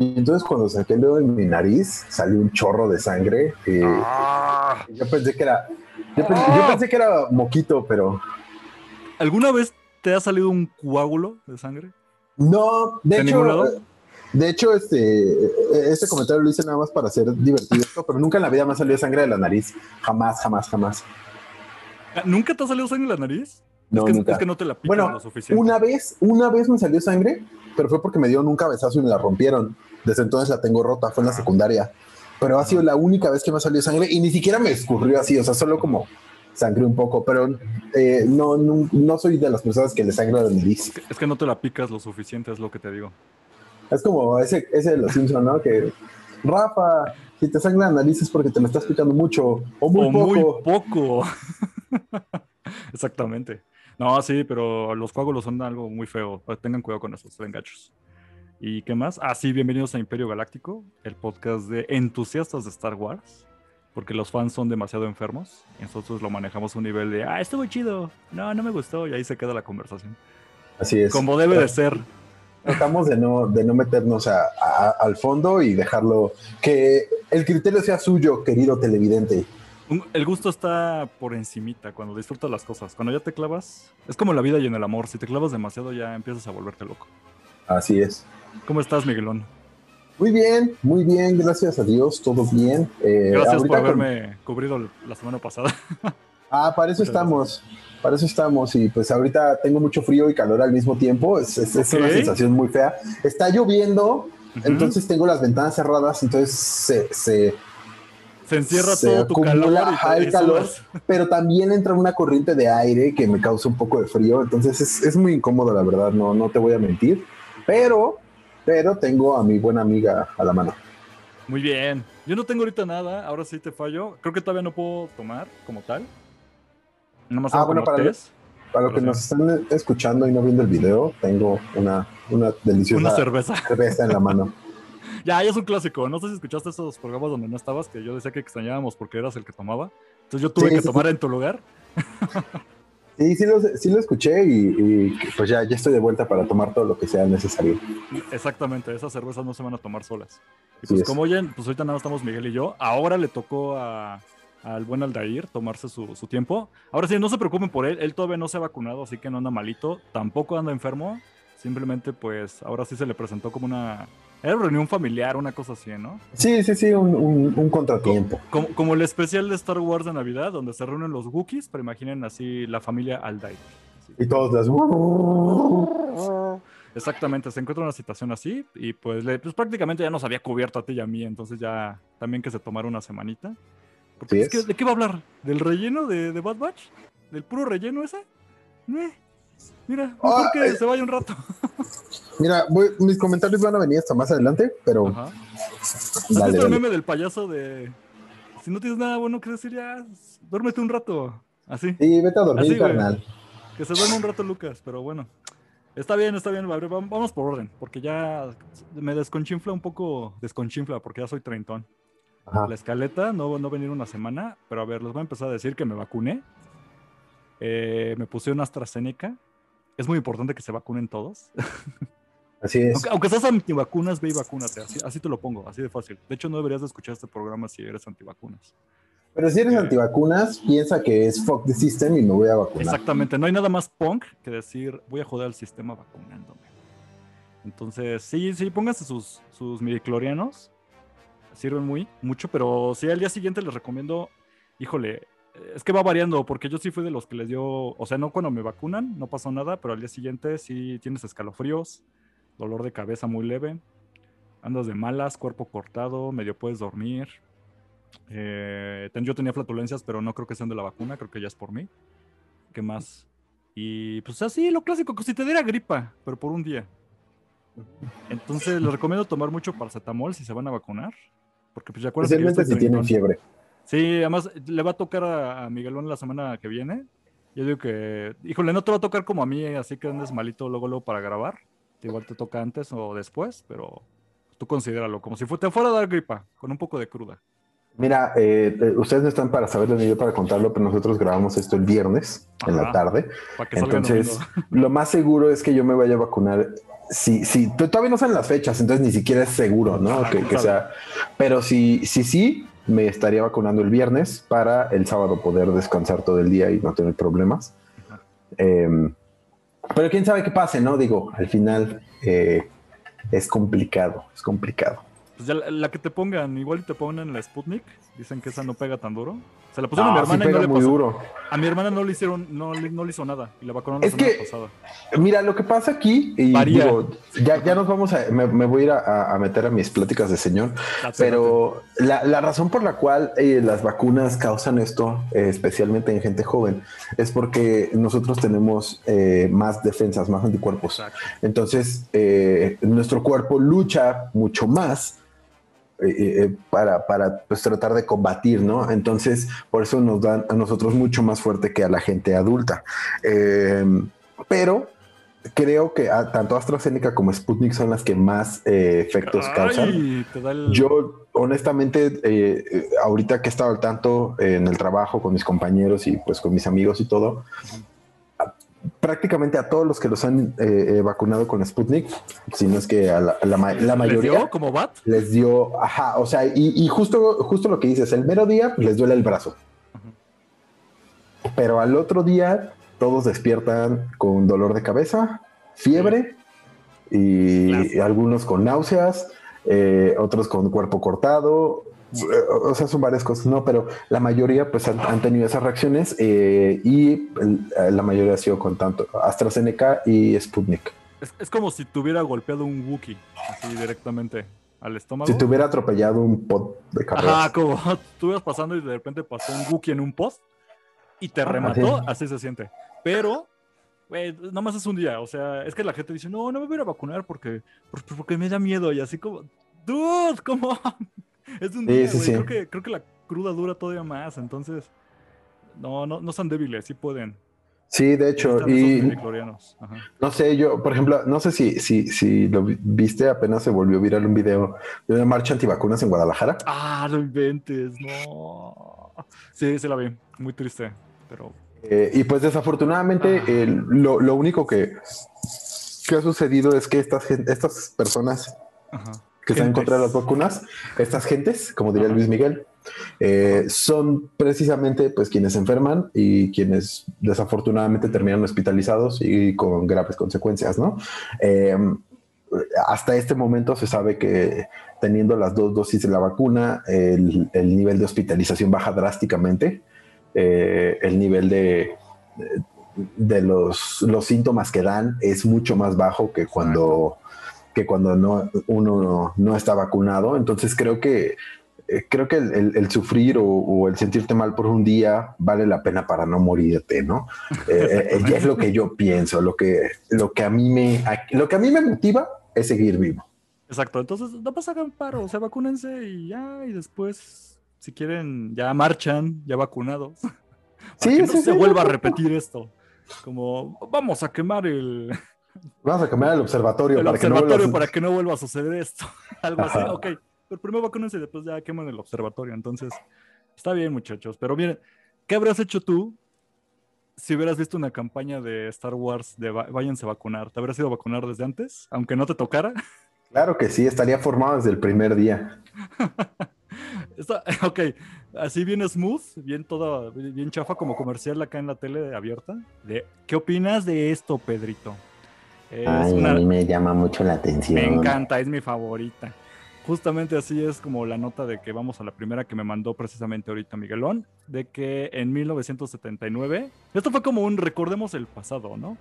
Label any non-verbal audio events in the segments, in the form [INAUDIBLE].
Y entonces cuando saqué el dedo en mi nariz, salió un chorro de sangre. y Ah. Yo pensé que era, yo, pen- yo pensé que era moquito, pero ¿Alguna vez te ha salido un coágulo de sangre? no. De ¿De hecho, ningún lado? eh, de hecho, este, eh, este comentario lo hice nada más para hacer divertido esto, pero nunca en la vida me ha salido sangre de la nariz. Jamás, jamás, jamás. Ah, ¿Nunca te ha salido sangre en la nariz? No, es, que, nunca. es que no te la Bueno, lo suficiente. Una vez, una vez me salió sangre, pero fue porque me dieron un cabezazo y me la rompieron. Desde entonces la tengo rota, fue en la secundaria. Pero ha sido la única vez que me ha salido sangre y ni siquiera me escurrió así, o sea, solo como sangre un poco, pero eh, no, no, no soy de las personas que le sangra la nariz. Es que no te la picas lo suficiente, es lo que te digo. Es como ese, ese de los Simpsons, ¿no? Que Rafa, si te sangra la nariz es porque te la estás picando mucho o muy o poco. muy poco. [LAUGHS] Exactamente. No, sí, pero los coágulos son algo muy feo. Tengan cuidado con esos, ven gachos. ¿Y qué más? Ah, sí, bienvenidos a Imperio Galáctico, el podcast de entusiastas de Star Wars. Porque los fans son demasiado enfermos. Y nosotros lo manejamos a un nivel de, ah, estuvo chido. No, no me gustó. Y ahí se queda la conversación. Así es. Como debe de ser. Tratamos de no, de no meternos a- a- al fondo y dejarlo que el criterio sea suyo, querido televidente. El gusto está por encimita cuando disfrutas las cosas. Cuando ya te clavas, es como la vida y en el amor. Si te clavas demasiado ya empiezas a volverte loco. Así es. ¿Cómo estás, Miguelón? Muy bien, muy bien, gracias a Dios, todo bien. Eh, Gracias por con- haberme cubrido la semana pasada. [LAUGHS] Ah, para eso Muchas estamos, para eso estamos. Y pues ahorita tengo mucho frío y calor al mismo tiempo. Es, es- es una sensación muy fea. Está lloviendo, Ujú. entonces tengo las ventanas cerradas, entonces se, se, se encierra se todo tu acumula, calor ajá, el calor, [LAUGHS] pero también entra una corriente de aire que me causa un poco de frío, entonces es, es muy incómodo, la verdad, no, no te voy a mentir, pero, pero tengo a mi buena amiga a la mano. Muy bien. Yo no tengo ahorita nada, ahora sí te fallo. Creo que todavía no puedo tomar como tal. Nada más Ah, bueno, para tés. Para los que nos están escuchando y no viendo el video, tengo una, una deliciosa Una cerveza. [LAUGHS] cerveza en la mano. [LAUGHS] Ya, ya es un clásico. No sé si escuchaste esos programas donde no estabas, que yo decía que extrañábamos porque eras el que tomaba. Entonces yo tuve Sí, que sí, tomar en tu lugar. [LAUGHS] Sí, sí lo, sí lo escuché y, y, pues ya, ya estoy de vuelta para tomar todo lo que sea necesario. Exactamente, esas cervezas no se van a tomar solas. Y pues es. como oyen, pues ahorita nada más estamos Miguel y yo. Ahora le tocó a- al buen Aldair tomarse su, su tiempo. Ahora sí, no se preocupen por él, él todavía no se ha vacunado, así que no anda malito, tampoco anda enfermo. Simplemente pues ahora sí se le presentó como una... Era reunión familiar, una cosa así, ¿no? Sí, sí, sí, un, un- un contratiempo. Como, como el especial de Star Wars de Navidad, donde se reúnen los Wookiees, pero imaginen así la familia Aldair. Así. Y todos las... [LAUGHS] Exactamente, se encuentra una situación así y pues, le- pues prácticamente ya nos había cubierto a ti y a mí, entonces ya también que se tomara una semanita. Porque Así es. ¿De qué va a hablar? ¿Del relleno de, de Bad Batch? ¿Del puro relleno ese? Eh, Mira, mejor Ah, que eh. se vaya un rato. Mira, voy- mis comentarios van a venir hasta más adelante, pero Ajá. ¿Has dale, visto el meme del payaso de si no tienes nada bueno que decir ya, duérmete un rato? Así. Sí, vete a dormir, Así, carnal. Que se duerma un rato Lucas, pero bueno. Está bien, está bien. Vamos por orden, porque ya me desconchinfla un poco, desconchinfla, porque ya soy treintón. Ajá. La escaleta, no, no venir una semana, pero a ver, les voy a empezar a decir que me vacuné. Eh, me puse una AstraZeneca. Es muy importante que se vacunen todos. Así [LAUGHS] es. aunque, aunque seas antivacunas, ve y vacúnate. Así, así te lo pongo, así de fácil. De hecho, no deberías de escuchar este programa si eres antivacunas. Pero si eres Eh. antivacunas, piensa que es fuck the system y me voy a vacunar. Exactamente, no hay nada más punk que decir voy a joder al sistema vacunándome. Entonces, sí, sí, pónganse sus, sus midiclorianos. Sirven muy, mucho, pero sí, al día siguiente les recomiendo, híjole, es que va variando, porque yo sí fui de los que les dio, o sea, no cuando me vacunan, no pasó nada, pero al día siguiente sí tienes escalofríos, dolor de cabeza muy leve, andas de malas, cuerpo cortado, medio puedes dormir. Eh, yo tenía flatulencias, pero no creo que sean de la vacuna, creo que ya es por mí. ¿Qué más? Y pues así, lo clásico, que si te diera gripa, pero por un día. Entonces les recomiendo tomar mucho paracetamol si se van a vacunar. Porque pues ya yo Especialmente si tienen fiebre. Sí, además le va a tocar a, a Miguelón la semana que viene. Yo digo que, híjole, no te va a tocar como a mí, así que andes malito luego, luego para grabar. Igual te toca antes o después, pero tú considéralo como si te fuera a dar gripa, con un poco de cruda. Mira, eh, eh, ustedes no están para saberlo ni yo para contarlo, pero nosotros grabamos esto el viernes en la tarde. Para que salgan Entonces, [LAUGHS] lo más seguro es que yo me vaya a vacunar sí, sí, todavía no saben las fechas, entonces ni siquiera es seguro, ¿no? Que, sea. Pero sí, sí, sí, me estaría vacunando el viernes para el sábado poder descansar todo el día y no tener problemas. Eh, pero quién sabe qué pase, ¿no? Digo, al final eh, es complicado, es complicado. Pues ya la, la que te pongan, igual y te pongan la Sputnik, dicen que esa no pega tan duro. Se la pusieron a mi sí hermana y no le pasó. duro. A mi hermana no le hicieron, no le, no le hizo nada. Y la vacunaron la Es semana que- pasada. Mira, lo que pasa aquí, y Varía. digo, ya, ya nos vamos a, me, me voy a ir a, a meter a mis pláticas de señor, Date, pero la, la razón por la cual eh, las vacunas causan esto, eh, especialmente en gente joven, es porque nosotros tenemos eh, más defensas, más anticuerpos. Exacto. Entonces, eh, nuestro cuerpo lucha mucho más eh, eh, para, para pues, tratar de combatir, ¿no? Entonces, por eso nos dan a nosotros mucho más fuerte que a la gente adulta. Eh, pero creo que a- tanto AstraZeneca como Sputnik son las que más eh, efectos causan. Ay, el... Yo, honestamente, eh, ahorita que he estado al tanto eh, en el trabajo con mis compañeros y pues con mis amigos y todo, prácticamente a todos los que los han eh, eh, vacunado con Sputnik, si no es que a la, a la ma- la ¿Les mayoría dio como bat? les dio, ajá, o sea, y, y justo, justo lo que dices, el mero día les duele el brazo, pero al otro día todos despiertan con dolor de cabeza, fiebre y algunos con náuseas, eh, otros con cuerpo cortado. Eh, O sea, son varias cosas, ¿no? Pero la mayoría pues han, han tenido esas reacciones eh, y el- la mayoría ha sido con tanto AstraZeneca y Sputnik. Es, es como si te hubiera golpeado un Wookiee, así directamente al estómago. Si te hubiera atropellado un pot de carrera. Ajá, como [LAUGHS] tú ibas pasando y de repente pasó un Wookiee en un post y te Ah, remató, sí. así se siente. Pero, güey, nada más es un día. O sea, es que la gente dice, no, no me voy a vacunar porque, por- porque me da miedo. Y así como, dude, ¿cómo? [LAUGHS] es de un día, sí, güey. sí. Creo, que, creo que la cruda dura todavía más. Entonces, no, no, no son débiles, sí pueden. Sí, de hecho, y no sé, yo, por ejemplo, no sé si, si, si lo vi- viste, apenas se volvió viral un video de una marcha antivacunas en Guadalajara. Ah, no inventes, no. Sí, se la vi. Muy triste, pero Eh, y pues desafortunadamente Ah. lo, lo único que, que ha sucedido es que estas, estas personas ajá. Que están en contra de las vacunas, estas gentes, como diría Ajá. Luis Miguel, eh, son precisamente pues quienes se enferman y quienes desafortunadamente terminan hospitalizados y con graves consecuencias, ¿no? Eh, hasta este momento se sabe que teniendo las dos dosis de la vacuna, el, el nivel de hospitalización baja drásticamente, eh, el nivel de, de los, los síntomas que dan es mucho más bajo que cuando, que cuando no, uno no, está vacunado. Entonces creo que eh, creo que el, el- el sufrir o, o el sentirte mal por un día vale la pena para no morirte, ¿no? Eh, eh, ya es lo que yo pienso, lo que, lo que a mí me, a- lo que a mí me motiva es seguir vivo. Exacto, entonces no pasa paro, o sea, vacúnense y ya, y después, si quieren, ya marchan, ya vacunados. [LAUGHS] Para Sí, que no sí, se sí, vuelva a no, repetir esto. Como, vamos a quemar el, Vamos a cambiar el observatorio el para que no observatorio para que no vuelva a suceder esto. [LAUGHS] Algo así, ok. Pero primero vacúnense y después ya queman el observatorio. Entonces, está bien, muchachos. Pero miren, ¿qué habrías hecho tú si hubieras visto una campaña de Star Wars de váyanse a vacunar? ¿Te habrías ido a vacunar desde antes? Aunque no te tocara. [LAUGHS] Claro que sí, estaría formado desde el primer día. [LAUGHS] Está, ok, así bien smooth, bien toda, bien chafa como comercial acá en la tele abierta. De, ¿Qué opinas de esto, Pedrito? Es una- me llama mucho la atención. me encanta, es mi favorita. Justamente así es como la nota de que vamos a la primera que me mandó precisamente ahorita Miguelón, de que en 1979, esto fue como un recordemos el pasado, ¿no?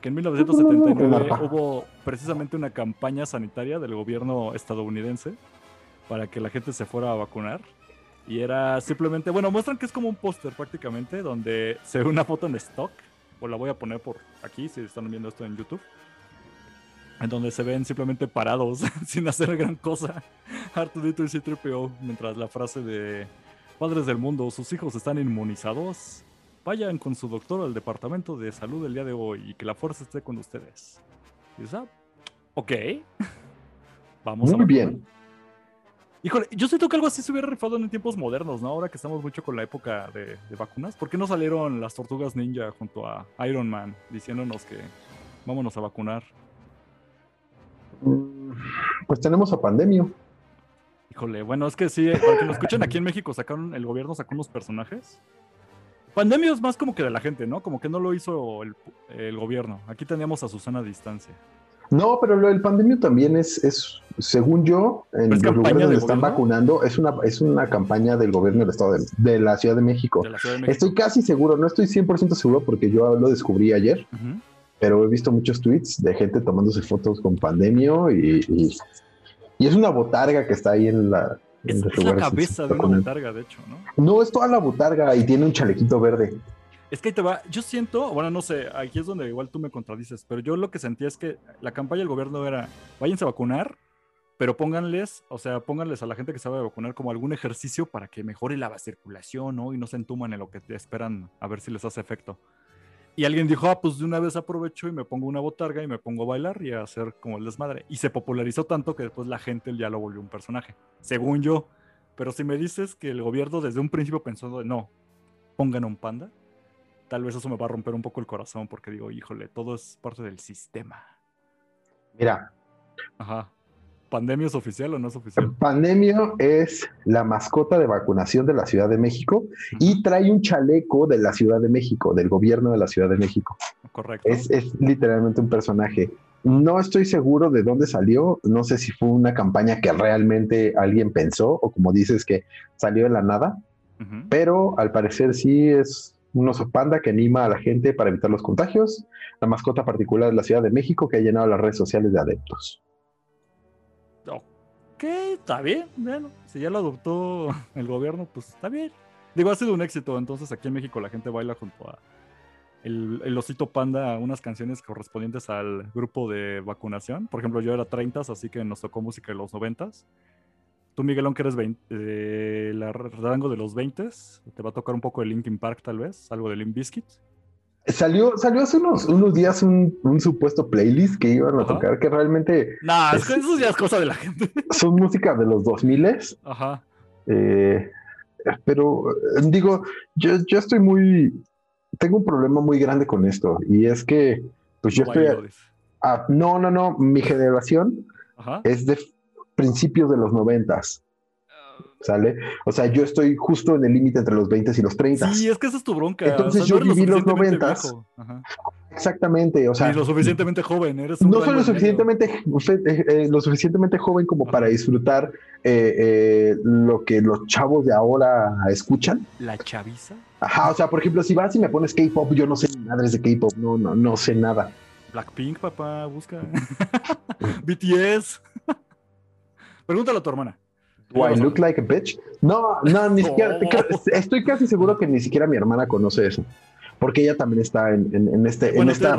Que en 1979 Marta. hubo precisamente una campaña sanitaria del gobierno estadounidense para que la gente se fuera a vacunar. Y era simplemente, bueno, muestran que es como un póster prácticamente, donde se ve una foto en stock, o la voy a poner por aquí si están viendo esto en YouTube en donde se ven simplemente parados [LAUGHS] sin hacer gran cosa. Artudito y C-3PO, mientras la frase de Padres del mundo, sus hijos están inmunizados. Vayan con su doctor al departamento de salud el día de hoy y que la fuerza esté con ustedes. Y dices, ah, ok. [LAUGHS] Vamos a Muy vacunar. bien. Híjole, yo siento que algo así se hubiera rifado en tiempos modernos, ¿no? Ahora que estamos mucho con la época de, de vacunas. ¿Por qué no salieron las tortugas ninja junto a Iron Man diciéndonos que vámonos a vacunar? Pues tenemos a Pandemio. Híjole, bueno, es que sí, para que nos escuchen aquí en México, sacaron, el gobierno sacó unos personajes. Pandemia es más como que de la gente, ¿no? Como que no lo hizo el, el gobierno. Aquí teníamos a Susana a distancia. No, pero lo del pandemio también es, es según yo, en ¿Pero es los lugares donde están gobierno? vacunando, es una, es una campaña del gobierno del Estado de, de la Ciudad de México. De la Ciudad de México. Estoy casi seguro, no estoy 100% seguro porque yo lo descubrí ayer, Ujú. Pero he visto muchos tweets de gente tomándose fotos con pandemio y, y, y es una botarga que está ahí en la... en Es, la cabeza de una botarga, de hecho, ¿no? No, es toda la botarga y tiene un chalequito verde. Es que ahí te va, yo siento, bueno, no sé, aquí es donde igual tú me contradices, pero yo lo que sentía es que la campaña del gobierno era, váyanse a vacunar, pero pónganles, o sea, pónganles a la gente que sabe vacunar como algún ejercicio para que mejore la circulación, ¿no? Y no se entuman en lo que te esperan a ver si les hace efecto. Y alguien dijo, ah, pues de una vez aprovecho y me pongo una botarga y me pongo a bailar y a hacer como el desmadre. Y se popularizó tanto que después la gente ya lo volvió un personaje, según yo. Pero si me dices que el gobierno desde un principio pensó, de, no, pongan un panda, tal vez eso me va a romper un poco el corazón porque digo, híjole, todo es parte del sistema. Mira, Ajá. ¿Pandemia es oficial o no es oficial? Pandemio es la mascota de vacunación de la Ciudad de México y trae un chaleco de la Ciudad de México, del gobierno de la Ciudad de México. Correcto. Es, es literalmente un personaje. No estoy seguro de dónde salió, no sé si fue una campaña que realmente alguien pensó o como dices que salió de la nada, pero al parecer sí es un oso panda que anima a la gente para evitar los contagios, la mascota particular de la Ciudad de México que ha llenado las redes sociales de adeptos. Está bien. Bueno, si ya lo adoptó [LAUGHS] el gobierno, pues está bien. Digo, ha sido un éxito. Entonces aquí en México la gente baila junto a el, el osito panda unas canciones correspondientes al grupo de vacunación. Por ejemplo, yo era 30, así que nos tocó música de los 90. Tú, Miguelón, que eres 20, eh, el rango de los 20, te va a tocar un poco de Linkin Park, tal vez, algo de Limp Bizkit. Salió, salió hace unos, unos días un, un supuesto playlist que iban a Ajá. tocar que realmente Nah, es eso ya es cosa de la gente. son música de los 2000 Ajá. eh, pero eh, digo, yo, yo estoy muy, tengo un problema muy grande con esto y es que, pues yo No estoy, a- no, no, no, mi generación Ajá. es de principios de los noventas, ¿sale? O sea, yo estoy justo en el límite entre los 20 y los 30. Sí, es que esa es tu bronca. Entonces yo viví los suficientemente 90s. viejo. Ajá. Exactamente, o sea, Ni lo suficientemente joven, eres un no soy lo suficientemente, eh, eh, lo suficientemente joven como para disfrutar eh, eh, lo que los chavos de ahora escuchan. La chaviza, Ajá, o sea, por ejemplo, si vas y me pones K-pop, yo no sé ni madres de K-pop, no, no, no sé nada. Blackpink, papá, busca. [LAUGHS] BTS. [LAUGHS] Pregúntale a tu hermana. Do I look like a bitch? No, no, ni siquiera. Estoy casi seguro que ni siquiera mi hermana conoce eso. Porque ella también está en, en- en este, en esta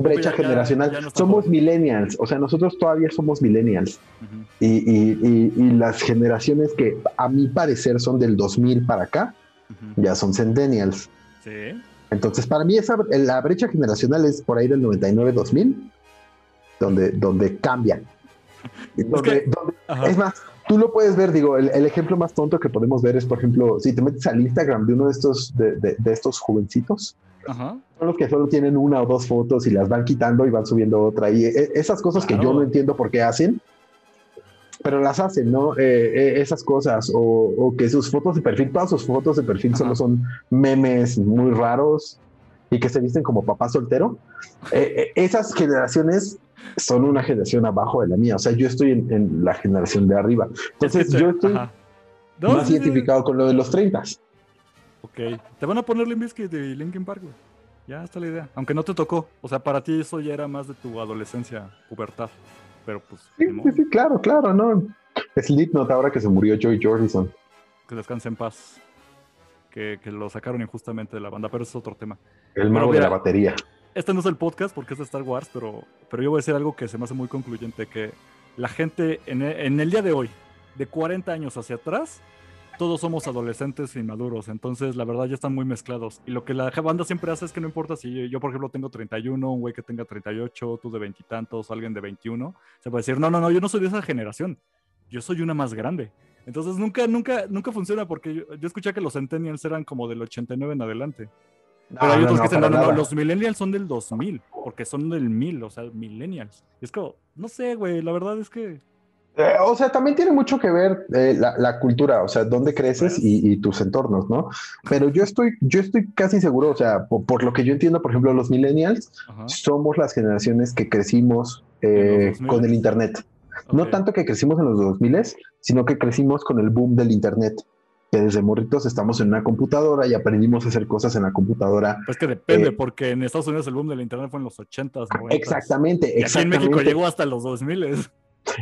brecha ya- generacional. ya no está somos millennials, o sea, nosotros todavía somos millennials. Ujú. Y, y- y- y las generaciones que a mi parecer son del 2000 para acá, Ujú. ya son centennials. Sí. Entonces, para mí, esa, la brecha generacional es por ahí del 99-2000, donde, donde cambia. Donde, que- donde- Ajá. es más, tú lo puedes ver, digo, el, el ejemplo más tonto que podemos ver es, por ejemplo, si te metes al Instagram de uno de estos, de, de- de estos jovencitos, Ajá. son los que solo tienen una o dos fotos y las van quitando y van subiendo otra. Y e- esas cosas que yo Claro. no entiendo por qué hacen, pero las hacen, ¿no? Eh, eh, esas cosas, o, o que sus fotos de perfil, todas sus fotos de perfil solo Ajá. son memes muy raros y que se visten como papá soltero. Eh, eh, esas generaciones son una generación abajo de la mía, o sea, yo estoy en, en la generación de arriba. Entonces, Es que te- yo estoy ajá. No, más identificado con lo de los 30. Ok. Te van a poner Limp Bizkit de Linkin Park, güey. Ya está la idea. Aunque no te tocó. O sea, para ti eso ya era más de tu adolescencia, pubertad. Pero pues, Sí, sí, sí, claro, claro, ¿no? Slipknot ahora que se murió Joy Jordison. que descanse en paz. Que, que lo sacaron injustamente de la banda, pero es otro tema. El mago de la batería. Este no es el podcast porque es de Star Wars, pero, pero yo voy a decir algo que se me hace muy concluyente, que la gente en en el día de hoy, de 40 años hacia atrás, todos somos adolescentes inmaduros, entonces la verdad ya están muy mezclados. Y lo que la banda siempre hace es que no importa si yo, por ejemplo, tengo 31, un güey que tenga 38, tú de veintitantos, alguien de 21, se puede decir, no, no, no, yo no soy de esa generación, yo soy una más grande. Entonces nunca, nunca, nunca funciona porque yo, yo escuché que los centennials eran como del 89 en adelante. Pero hay otros que no, no, los millennials son del 2000, porque son del 1000, o sea, millennials. Es como, no sé, güey, la verdad es que... Eh, o sea, también tiene mucho que ver eh, la, cultura, o sea, dónde creces y, tus entornos, ¿no? Pero yo estoy, yo estoy casi seguro, o sea, por, lo que yo entiendo, por ejemplo, los millennials somos las generaciones que crecimos eh, con el Internet. No tanto que crecimos en los 2000, sino que crecimos con el boom del Internet que desde morritos estamos en una computadora y aprendimos a hacer cosas en la computadora. Pues que depende, eh, porque en Estados Unidos el boom del internet fue en los 80s, 90 Exactamente, y aquí en México llegó hasta los 2000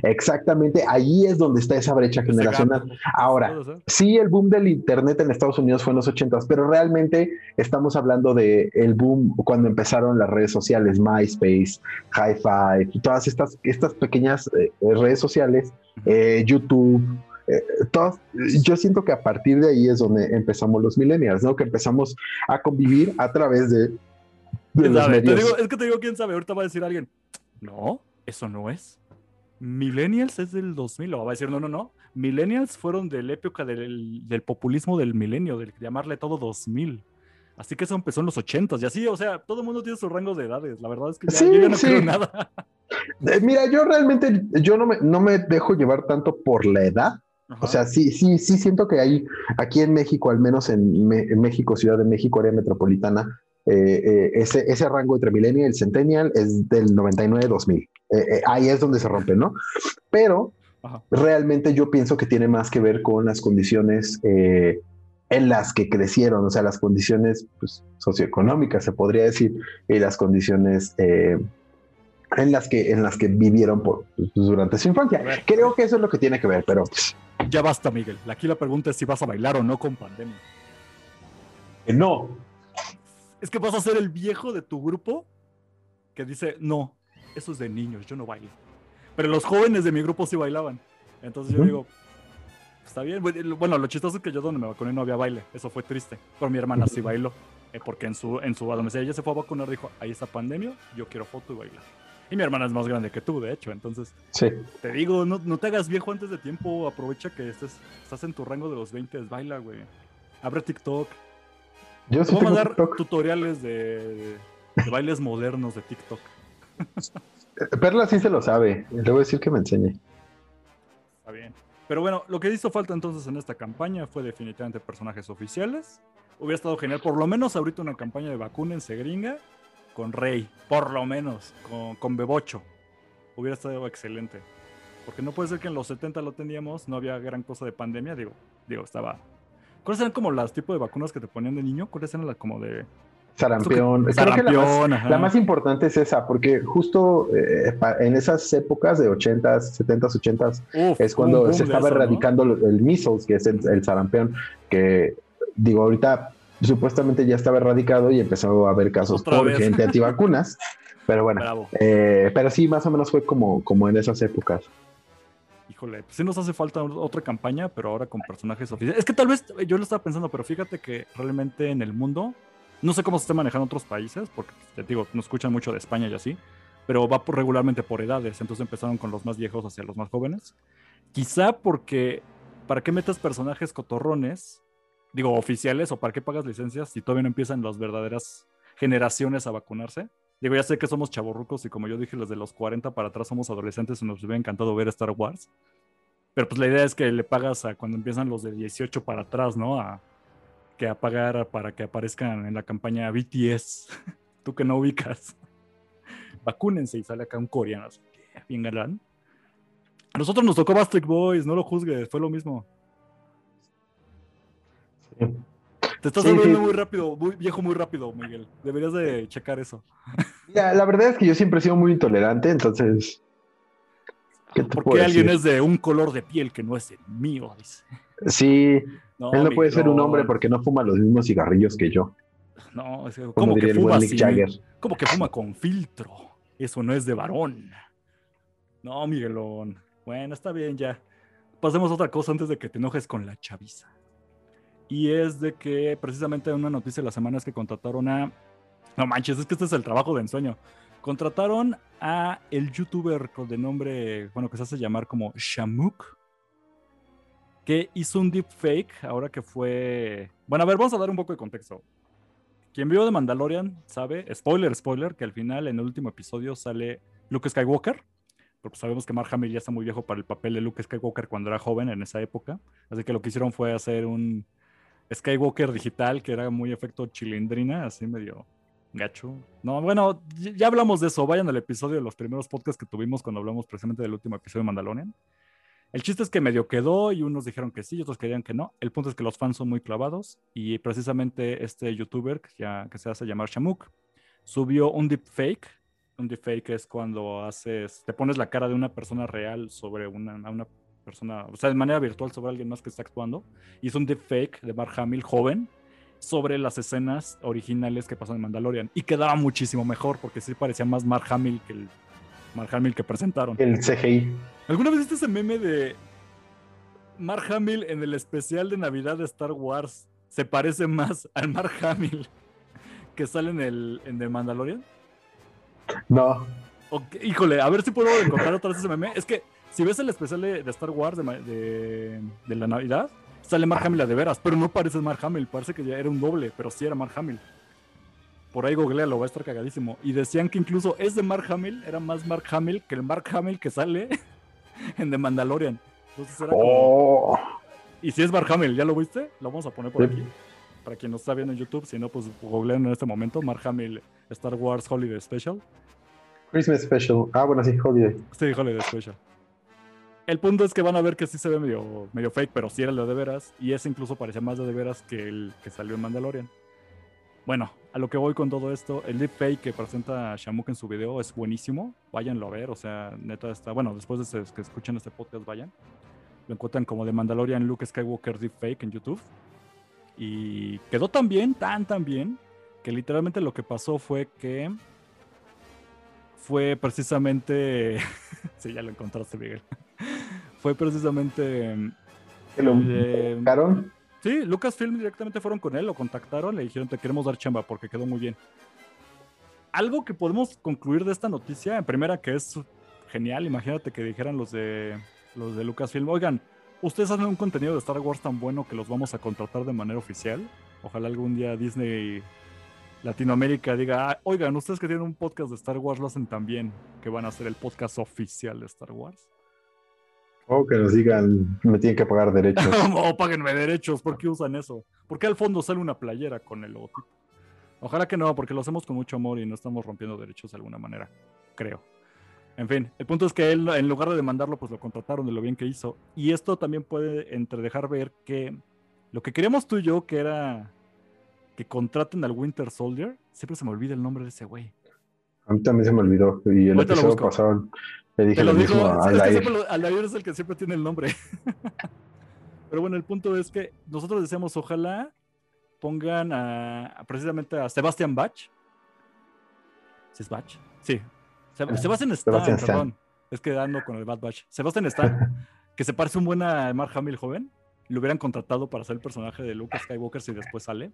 Exactamente, ahí es donde está esa brecha generacional. Ahora, sí, el boom del Internet en Estados Unidos fue en los 80, pero realmente estamos hablando de el boom cuando empezaron las redes sociales, MySpace, Hi-Fi, todas estas, estas pequeñas eh, redes sociales, eh, YouTube, eh, yo siento que a partir de ahí es donde empezamos los millennials, ¿no? Que empezamos a convivir a través de, los medios. es que te digo, quién sabe, ahorita va a decir alguien, no, eso no es. Millennials es del 2000, o va a decir, no, no, no. Millennials fueron de la época del, populismo del milenio, del llamarle todo 2000. Así que eso empezó en los 80 y así, o sea, todo el mundo tiene sus rangos de edades. La verdad es que ya, yo ya no creo nada. Eh, mira, yo realmente, yo no me, no me dejo llevar tanto por la edad, o sea, sí, sí, sí siento que hay, aquí en México, al menos en, México, Ciudad de México, área metropolitana, eh, eh, ese, ese rango entre millennial y el centennial es del 99-2000. Eh, ahí es donde se rompe, ¿no? Pero realmente yo pienso que tiene más que ver con las condiciones en las que crecieron, o sea, las condiciones pues, socioeconómicas, se podría decir, y las condiciones en las que en las que vivieron por, pues, durante su infancia. Creo que eso es lo que tiene que ver, pero ya basta, Miguel. Aquí la pregunta es si vas a bailar o no con pandemia. no. Es que vas a ser el viejo de tu grupo que dice, no, eso es de niños, yo no bailo. Pero los jóvenes de mi grupo sí bailaban. Entonces yo digo, está bien. Bueno, lo chistoso es que yo donde me vacuné no había baile. Eso fue triste. Pero mi hermana sí bailó. Eh, porque en su, en su adolescencia ella se fue a vacunar, dijo, ahí está pandemia, yo quiero foto y bailar. Y mi hermana es más grande que tú, de hecho. Entonces, te digo, no, te hagas viejo antes de tiempo. Aprovecha que estés, estás en tu rango de los 20. Baila, güey. Abre TikTok. Yo sí Vamos a dar tutoriales de, bailes modernos de TikTok. [LAUGHS] Perla sí se lo sabe. Le voy a decir que me enseñe. Está bien. Pero bueno, lo que hizo falta entonces en esta campaña fue definitivamente personajes oficiales. Hubiera estado genial, por lo menos ahorita una campaña de vacúnense gringa con Rey, por lo menos, con, con Bebocho. Hubiera estado excelente. Porque no puede ser que en los 70 lo teníamos, no había gran cosa de pandemia, digo, digo, estaba... ¿Cuáles eran como las tipos de vacunas que te ponían de niño? ¿Cuáles eran las como de... Sarampión. la, más, importante es esa, porque justo eh, en esas épocas de 80s, 70s, 80s, es cuando se estaba erradicando el measles, que es el, el sarampión, que digo, ahorita supuestamente ya estaba erradicado y empezó a haber casos por gente antivacunas. [LAUGHS] Pero bueno, eh, pero sí, más o menos fue como, como en esas épocas. Híjole, pues sí nos hace falta otra campaña, pero ahora con personajes oficiales. Es que tal vez yo lo estaba pensando, pero fíjate que realmente en el mundo, no sé cómo se está manejando otros países, porque te digo, no escuchan mucho de España y así, pero va por, regularmente por edades, entonces empezaron con los más viejos hacia los más jóvenes. Quizá porque, ¿para qué metes personajes cotorrones digo, oficiales o para qué pagas licencias si todavía no empiezan las verdaderas generaciones a vacunarse. Digo, ya sé que somos chavorrucos y como yo dije, los de los 40 para atrás somos adolescentes y nos hubiera encantado ver Star Wars. Pero pues la idea es que le pagas a cuando empiezan los de 18 para atrás, ¿no? A que a pagar para que aparezcan en la campaña BTS. [LAUGHS] Tú que no ubicas. [LAUGHS] Vacúnense y sale acá un coreano. Así, bien galán. A nosotros nos tocó Bastric Boys, no lo juzgues, fue lo mismo. Te estás volviendo muy rápido, muy viejo muy rápido, Miguel. Deberías de checar eso. [LAUGHS] la verdad es que yo siempre he sido muy intolerante, entonces. Porque alguien es de un color de piel que no es el mío, dice. Sí, él no puede ser un hombre porque no fuma los mismos cigarrillos que yo. No, es como, que fuma como que fuma con filtro. Eso no es de varón. No, Miguelón. Bueno, está bien ya. Pasemos a otra cosa antes de que te enojes con la chaviza y es de que precisamente una noticia de la semana es que contrataron a... No manches, es que este es el trabajo de ensueño. Contrataron a el youtuber de nombre, bueno, que se hace llamar como Shamuk, que hizo un deepfake ahora que fue... Bueno, a ver, vamos a dar un poco de contexto. quien vio de Mandalorian sabe, spoiler, spoiler, que al final en el último episodio sale Luke Skywalker. Pero pues sabemos que Mark Hamill ya está muy viejo para el papel de Luke Skywalker cuando era joven en esa época. Así que lo que hicieron fue hacer un Skywalker digital que era muy efecto chilindrina, así medio gacho. No, bueno, ya hablamos de eso. Vayan al episodio de los primeros podcasts que tuvimos cuando hablamos precisamente del último episodio de Mandalorian. El chiste es que medio quedó y unos dijeron que sí y otros querían que no. El punto es que los fans son muy clavados y precisamente este youtuber que, se hace llamar Shamuk subió un deepfake. Un deepfake es cuando haces, te pones la cara de una persona real sobre una persona, o sea, de manera virtual sobre alguien más que está actuando. Y es un deepfake de Mark Hamill joven sobre las escenas originales que pasan en Mandalorian. Y quedaba muchísimo mejor porque sí parecía más Mark Hamill que el Mark Hamill que presentaron. El CGI. ¿Alguna vez viste ese meme de Mark Hamill en el especial de Navidad de Star Wars? Se parece más al Mark Hamill [LAUGHS] que sale en el en The Mandalorian. No. híjole, a ver si puedo encontrar otra vez ese meme. Es que si ves el especial de, Star Wars de, de, la Navidad, sale Mark Hamill a de veras, pero no parece Mark Hamill, parece que ya era un doble, pero sí era Mark Hamill. Por ahí lo va a estar cagadísimo. Y decían que incluso ese Mark Hamill era más Mark Hamill que el Mark Hamill que sale [LAUGHS] en The Mandalorian. Entonces era como... Oh. Y si es Mark Hamill, ¿ya lo viste? Lo vamos a poner por aquí. Para quien no está viendo en YouTube, si no, pues googleen en este momento. Mark Hamill, Star Wars Holiday Special. Christmas Special. Ah, bueno, sí, Holiday. Sí, Holiday Special. El punto es que van a ver que sí se ve medio, medio fake, pero sí era lo de veras. Y ese incluso parecía más de veras que el que salió en Mandalorian. Bueno, a lo que voy con todo esto, el deepfake que presenta Shamuk en su video es buenísimo. Váyanlo a ver, o sea, neta está. Bueno, después de que escuchen este podcast, vayan. Lo encuentran como de Mandalorian Luke Skywalker deepfake en YouTube. Y quedó tan bien, tan, tan bien, que literalmente lo que pasó fue que fue precisamente. [LAUGHS] sí, ya lo encontraste, Miguel. Fue precisamente. ¿Que lo eh, Sí, Lucasfilm directamente fueron con él, lo contactaron, le dijeron te queremos dar chamba porque quedó muy bien. Algo que podemos concluir de esta noticia, en primera que es genial, imagínate que dijeran los de los de Lucasfilm, oigan, ustedes hacen un contenido de Star Wars tan bueno que los vamos a contratar de manera oficial. Ojalá algún día Disney Latinoamérica diga, ah, oigan, ustedes que tienen un podcast de Star Wars lo hacen tan bien que van a hacer el podcast oficial de Star Wars. O que nos digan, me tienen que pagar derechos. [LAUGHS] o páguenme derechos, ¿por qué usan eso? ¿Por qué al fondo sale una playera con el logotipo? Ojalá que no, porque lo hacemos con mucho amor y no estamos rompiendo derechos de alguna manera, creo. En fin, el punto es que él, en lugar de demandarlo, pues lo contrataron de lo bien que hizo. Y esto también puede entredejar ver que lo que queríamos tú y yo, que era que contraten al Winter Soldier, siempre se me olvida el nombre de ese güey. A mí también se me olvidó. Y el episodio pasado le dije lo, mismo a es que es el que siempre tiene el nombre. [LAUGHS] Pero bueno, el punto es que nosotros decíamos, ojalá pongan a, precisamente a Sebastian Bach. ¿Sí es Bach? Sí. Sebastian Stan, perdón. Es que ando con el Bad Batch. Sebastian Stan, [LAUGHS] que se parece un buen a Mark Hamill joven. Lo hubieran contratado para ser el personaje de Luke Skywalker si después sale.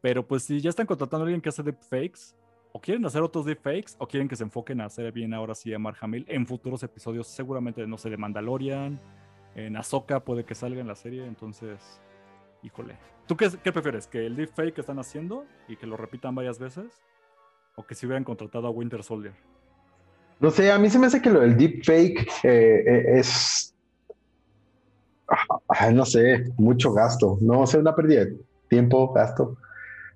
Pero pues si ya están contratando a alguien que hace deepfakes, o quieren hacer otros deepfakes o quieren que se enfoquen a hacer bien ahora sí a Mark en futuros episodios, seguramente, no sé, de Mandalorian, en Ahsoka puede que salga en la serie, entonces, híjole. ¿Tú qué, prefieres? ¿Que el deepfake que están haciendo y que lo repitan varias veces? ¿O que si hubieran contratado a Winter Soldier? No sé, a mí se me hace que lo del deepfake eh, eh, es, ah, no sé, mucho gasto, no sé, una pérdida de tiempo, gasto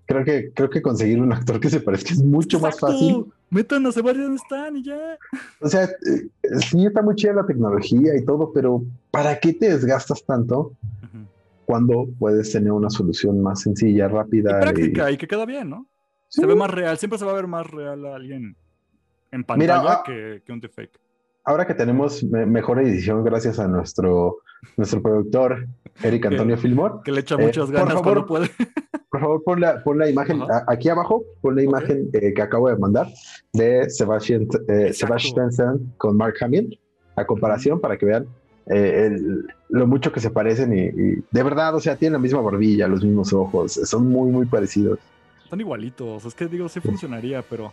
creo que, creo que conseguir un actor que se parezca es mucho más fácil. Metan a Sebastián Stan y ya. O sea, eh, sí está muy chida la tecnología y todo, pero ¿para qué te desgastas tanto cuando puedes tener una solución más sencilla, rápida? Y práctica y, que queda bien, ¿no? Se ve más real, siempre se va a ver más real a alguien en pantalla ah, que, que, un defect ahora que tenemos mejor edición gracias a nuestro, nuestro productor, Eric Antonio Filmor. Que le echa muchas eh, ganas por favor, puede. Por favor, pon la, pon la imagen aquí abajo, pon la imagen eh, que acabo de mandar de Sebastian, eh, Sebastian con Mark Hamill, a comparación para que vean lo mucho que se parecen y, de verdad, o sea, tienen la misma barbilla, los mismos ojos, son muy, muy parecidos. Están igualitos, es que digo, sí funcionaría, pero...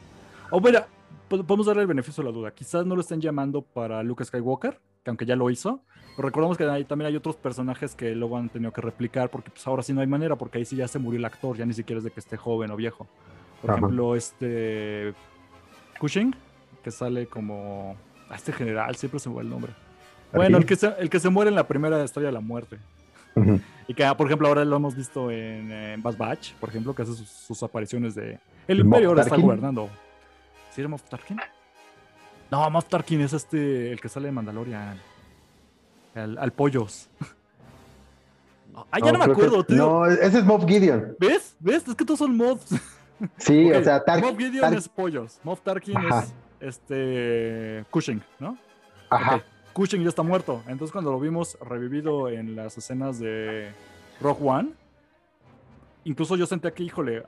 O oh, mira, podemos darle el beneficio de la duda. Quizás no lo estén llamando para Luke Skywalker, que aunque ya lo hizo. Pero recordemos que ahí también hay otros personajes que luego han tenido que replicar porque pues ahora sí no hay manera, porque ahí sí ya se murió el actor, ya ni siquiera es de que esté joven o viejo. Por Ajá. ejemplo, este Cushing, que sale como a este general, siempre se me va el nombre. Bueno, el que, se, el que se muere en la primera historia de la muerte. Y que, ah, por ejemplo, ahora lo hemos visto en, Bad Batch, por ejemplo, que hace sus, sus apariciones de... El Imperio ahora está gobernando. ¿Sí era Moff Tarkin? No, Moff Tarkin es este, el que sale de Mandalorian. Al, al Pollos. [LAUGHS] Ah, ya no, me que- acuerdo, tío. No, ese es Moff Gideon. ¿Ves? ¿Ves? Es que todos son Moffs. Sí, o [LAUGHS] sea, Tark, Moff Gideon es Pollos. Moff Tarkin Ajá. es este... Cushing, ¿no? Ajá. Cushing ya está muerto. Entonces, cuando lo vimos revivido en las escenas de Rogue One, incluso yo sentía que, híjole,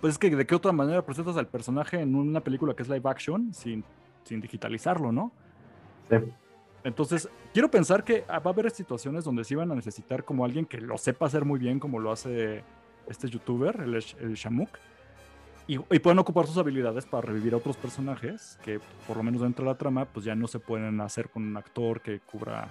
pues es que de qué otra manera presentas al personaje en una película que es live action sin, sin digitalizarlo, ¿no? Sí. Entonces, quiero pensar que ah, va a haber situaciones donde sí van a necesitar como alguien que lo sepa hacer muy bien, como lo hace este youtuber, el, el Shamuk. Y, y pueden ocupar sus habilidades para revivir a otros personajes que, por lo menos dentro de la trama, pues ya no se pueden hacer con un actor que cubra.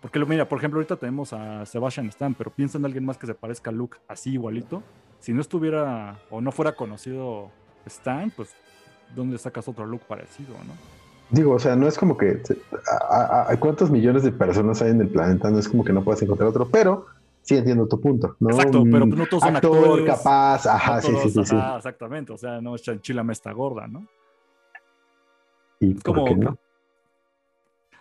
Porque, mira, por ejemplo, ahorita tenemos a Sebastian Stan, pero piensa en alguien más que se parezca a Luke así igualito. Si no estuviera o no fuera conocido Stan, pues, ¿dónde sacas otro Luke parecido, no? Digo, o sea, no es como que a, a- a- cuántos millones de personas hay en el planeta, no es como que no puedas encontrar otro, pero sí entiendo tu punto, ¿no? Exacto, pero no todos son actor actores. capaz, ajá, No sí, sí, sí, sí. ajá, exactamente. O sea, no es Chanchila me está gorda, ¿no? ¿Y Es por como. qué no?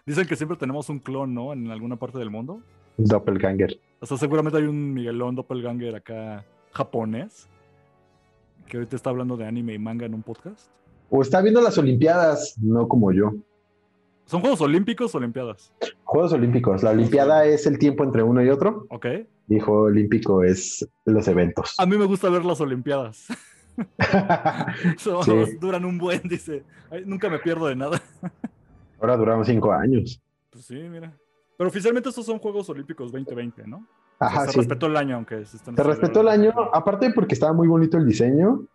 Dicen que siempre tenemos un clon, ¿no? En alguna parte del mundo. Doppelganger. O sea, seguramente hay un Miguelón Doppelganger acá japonés que ahorita está hablando de anime y manga en un podcast. O está viendo las Olimpiadas, no como yo. ¿Son Juegos Olímpicos o Olimpiadas? Juegos Olímpicos. La Olimpiada es el tiempo entre uno y otro. Ok. Y Juego Olímpico es los eventos. A mí me gusta ver las Olimpiadas. [LAUGHS] Sí. Duran un buen, dice. Ay, nunca me pierdo de nada. Ahora duraron cinco años. Pues sí, mira. Pero oficialmente estos son Juegos Olímpicos 2020, ¿no? O sea, Ajá, se sí. respetó el año, aunque se están Se respetó el año, aparte porque estaba muy bonito el diseño.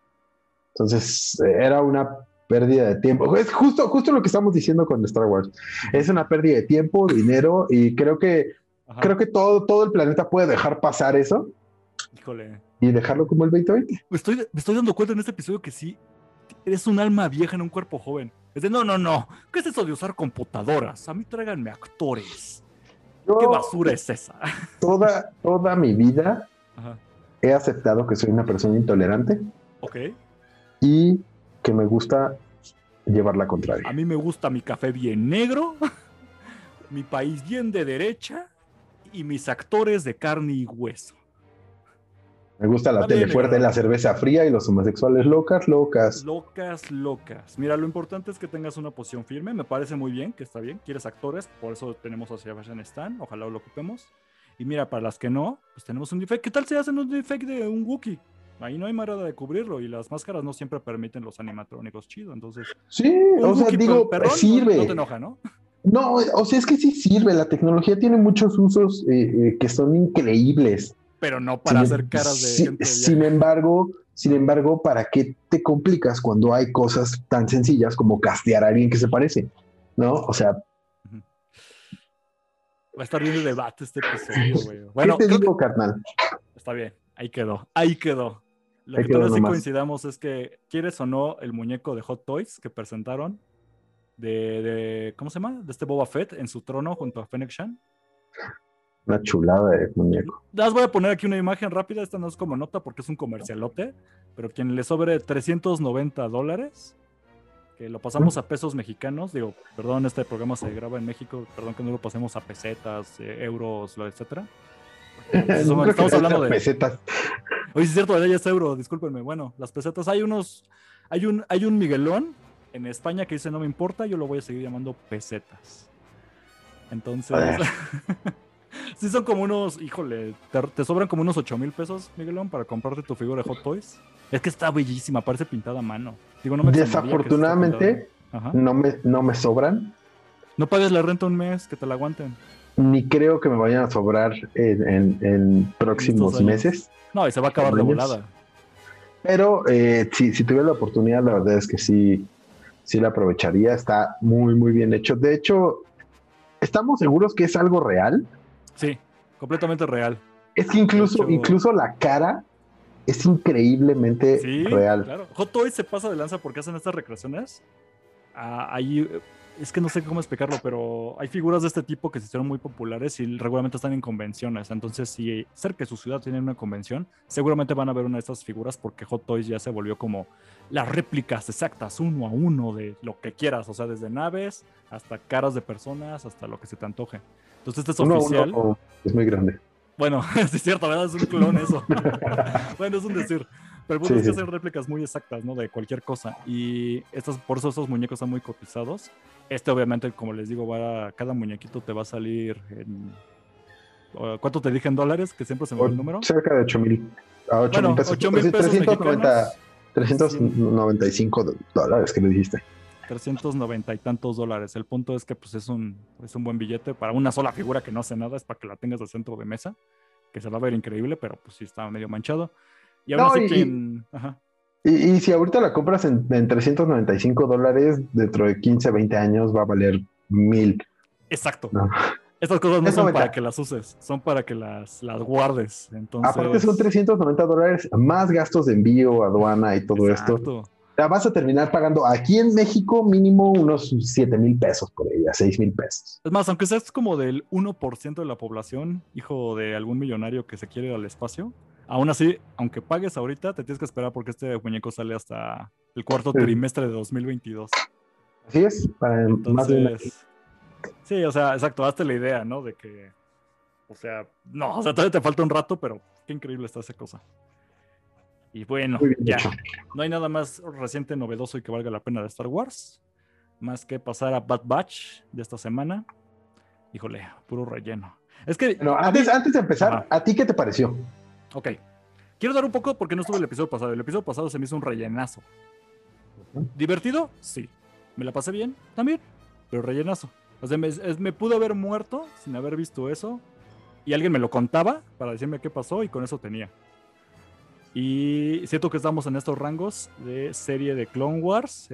Entonces, era una pérdida de tiempo. Es justo, justo lo que estamos diciendo con Star Wars. Es una pérdida de tiempo, dinero, y creo que, Ajá. creo que todo, todo el planeta puede dejar pasar eso Híjole. y dejarlo como el 2020. Me estoy, me estoy dando cuenta en este episodio que sí, eres un alma vieja en un cuerpo joven. Es de, no, no, no. ¿Qué es eso de usar computadoras? A mí tráiganme actores. Yo ¿Qué basura es esa? [LAUGHS] toda, toda mi vida Ajá. he aceptado que soy una persona intolerante Ok. y que me gusta llevar la contraria. A mí me gusta mi café bien negro, [LAUGHS] mi país bien de derecha y mis actores de carne y hueso. Me gusta la tele fuerte, la cerveza fría y los homosexuales locas, locas. Locas, locas. Mira, lo importante es que tengas una posición firme. Me parece muy bien, que está bien. Quieres actores, por eso tenemos a Sebastian Stan. Ojalá lo ocupemos. Y mira, para las que no, pues tenemos un defect. ¿Qué tal si hacen un defect de un Wookiee? Ahí no hay manera de cubrirlo y las máscaras no siempre permiten los animatrónicos chido. Entonces, Sí, un o sea, digo, per- perrón no- sirve. No, te enoja, ¿no? No, o sea, es que sí sirve. La tecnología tiene muchos usos eh, eh, que son increíbles. Pero no para Sin- hacer caras de si- gente. Sin embargo, sin embargo, ¿para qué te complicas cuando hay cosas tan sencillas como castear a alguien que se parece? ¿No? O sea, Va a estar bien el debate este episodio, [LAUGHS] güey. Bueno, ¿qué te que- digo, carnal? Está bien, ahí quedó, ahí quedó. Lo Ahí que vez sí coincidamos es que, ¿quieres o no el muñeco de Hot Toys que presentaron? De, de- ¿cómo se llama? De este Boba Fett en su trono junto a Fennec Shan. Una chulada de muñeco. Les voy a poner aquí una imagen rápida, esta no es como nota porque es un comercialote, pero quien le sobre 390 dólares, que lo pasamos a pesos mexicanos, digo, perdón, este programa se graba en México, perdón que no lo pasemos a pesetas, eh, euros, etcétera. [LAUGHS] Estamos hablando de, pesetas. Oye, es cierto, ya es euro, discúlpenme. Bueno, las pesetas, hay unos, hay un, hay un Miguelón en España que dice no me importa, yo lo voy a seguir llamando pesetas. Entonces. [LAUGHS] [LAUGHS] sí son como unos, híjole, te, te sobran como unos 8 mil pesos, Miguelón, para comprarte tu figura de Hot Toys. Es que está bellísima, parece pintada a mano. Digo, no me Desafortunadamente, no me, no me sobran. No pagues la renta un mes, que te la aguanten. Ni creo que me vayan a sobrar en, en- en próximos meses. No, y se va a acabar de volada. Pero eh, si, si tuviera la oportunidad, la verdad es que sí, sí la aprovecharía. Está muy, muy bien hecho. De hecho, ¿estamos seguros que es algo real? Sí, completamente real. Es que incluso, hecho- incluso la cara es increíblemente Sí, real. claro. Hot Toys se pasa de lanza porque hacen estas recreaciones. Ah, ahí, es que no sé cómo explicarlo, pero hay figuras de este tipo que se hicieron muy populares y regularmente están en convenciones. Entonces, si cerca de su ciudad tienen una convención, seguramente van a ver una de estas figuras porque Hot Toys ya se volvió como las réplicas exactas, uno a uno, de lo que quieras. O sea, desde naves hasta caras de personas, hasta lo que se te antoje. Entonces, este es Uno oficial. uno es muy grande. Bueno, [LAUGHS] sí es cierto, ¿verdad? Es un clon eso. [LAUGHS] bueno, es un decir. Pero el Sí, es que hacen réplicas muy exactas, ¿no? De cualquier cosa. Y estos, por eso estos muñecos están muy cotizados. Este, obviamente, como les digo, va a- cada muñequito te va a salir en... ¿Cuánto te dije en dólares? Que siempre se me va el número. Cerca de 8 mil. A 8 Bueno, mil pesos. 8 mil pesos 390, mexicanos. 395 do- dólares que me dijiste. 390 y tantos dólares. El punto es que pues es un, es un buen billete para una sola figura que no hace nada, es para que la tengas de centro de mesa, que se va a ver increíble, pero pues sí está medio manchado. Y aún No, así y- que en- ajá. Y, y si ahorita la compras en, en 395 dólares, dentro de 15, 20 años va a valer mil. Exacto. No. Estas cosas no Es son 90. para que las uses, son para que las, las guardes. Entonces, Aparte son 390 dólares más gastos de envío, aduana y todo esto. La vas a terminar pagando aquí en México mínimo unos 7 mil pesos por ella, 6 mil pesos. Es más, aunque seas como del 1% de la población, hijo de algún millonario que se quiere ir al espacio, aún así, aunque pagues ahorita, te tienes que esperar porque este muñeco sale hasta el cuarto Sí. trimestre de 2022. Así es, para más de una- Entonces, sí, o sea, exacto, hazte la idea, ¿no? De que, o sea, no, o sea, todavía te falta un rato, pero qué increíble está esa cosa. Y bueno, ya, hecho. no hay nada más reciente, novedoso y que valga la pena de Star Wars, más que pasar a Bad Batch de esta semana. Híjole, puro relleno. Es que, Bueno, antes, mí- antes de empezar, Ajá. ¿a ti qué te pareció? ok, quiero dar un poco porque no estuve el episodio pasado. El episodio pasado se me hizo un rellenazo. ¿Divertido? Sí. ¿Me la pasé bien? También. Pero rellenazo. O sea, me, me pudo haber muerto sin haber visto eso. Y alguien me lo contaba para decirme qué pasó y con eso tenía. Y siento que estamos en estos rangos de serie de Clone Wars,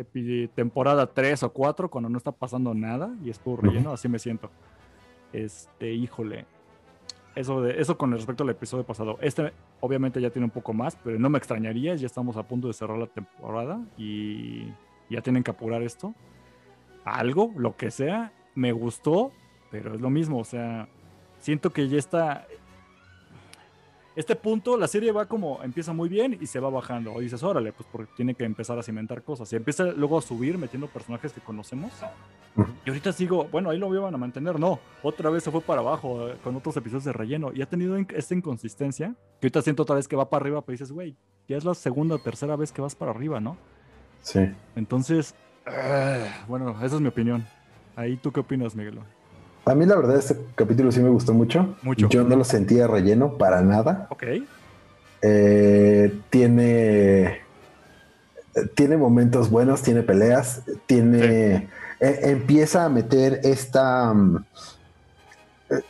temporada 3 o 4, cuando no está pasando nada y es puro relleno, así me siento. Este, híjole. Eso, de, eso con respecto al episodio pasado. Este obviamente ya tiene un poco más, pero no me extrañaría, ya estamos a punto de cerrar la temporada y ya tienen que apurar esto. Algo, lo que sea, me gustó, pero es lo mismo, o sea, siento que ya está... Este punto, la serie va como, empieza muy bien y se va bajando. O dices, órale, pues porque tiene que empezar a cimentar cosas. Y empieza luego a subir metiendo personajes que conocemos. Y ahorita sigo, bueno, ahí lo iban a mantener. No, otra vez se fue para abajo eh, con otros episodios de relleno. Y ha tenido in- esta inconsistencia que ahorita siento otra vez que va para arriba, pero dices, güey, ya es la segunda o tercera vez que vas para arriba, ¿no? Sí. Entonces, ah, bueno, esa es mi opinión. Ahí tú qué opinas, Miguel. A mí la verdad este capítulo sí me gustó mucho. Mucho. Yo no lo sentía relleno para nada. Ok. Eh, tiene, tiene momentos buenos, tiene peleas, tiene eh, empieza a meter esta mm, eh,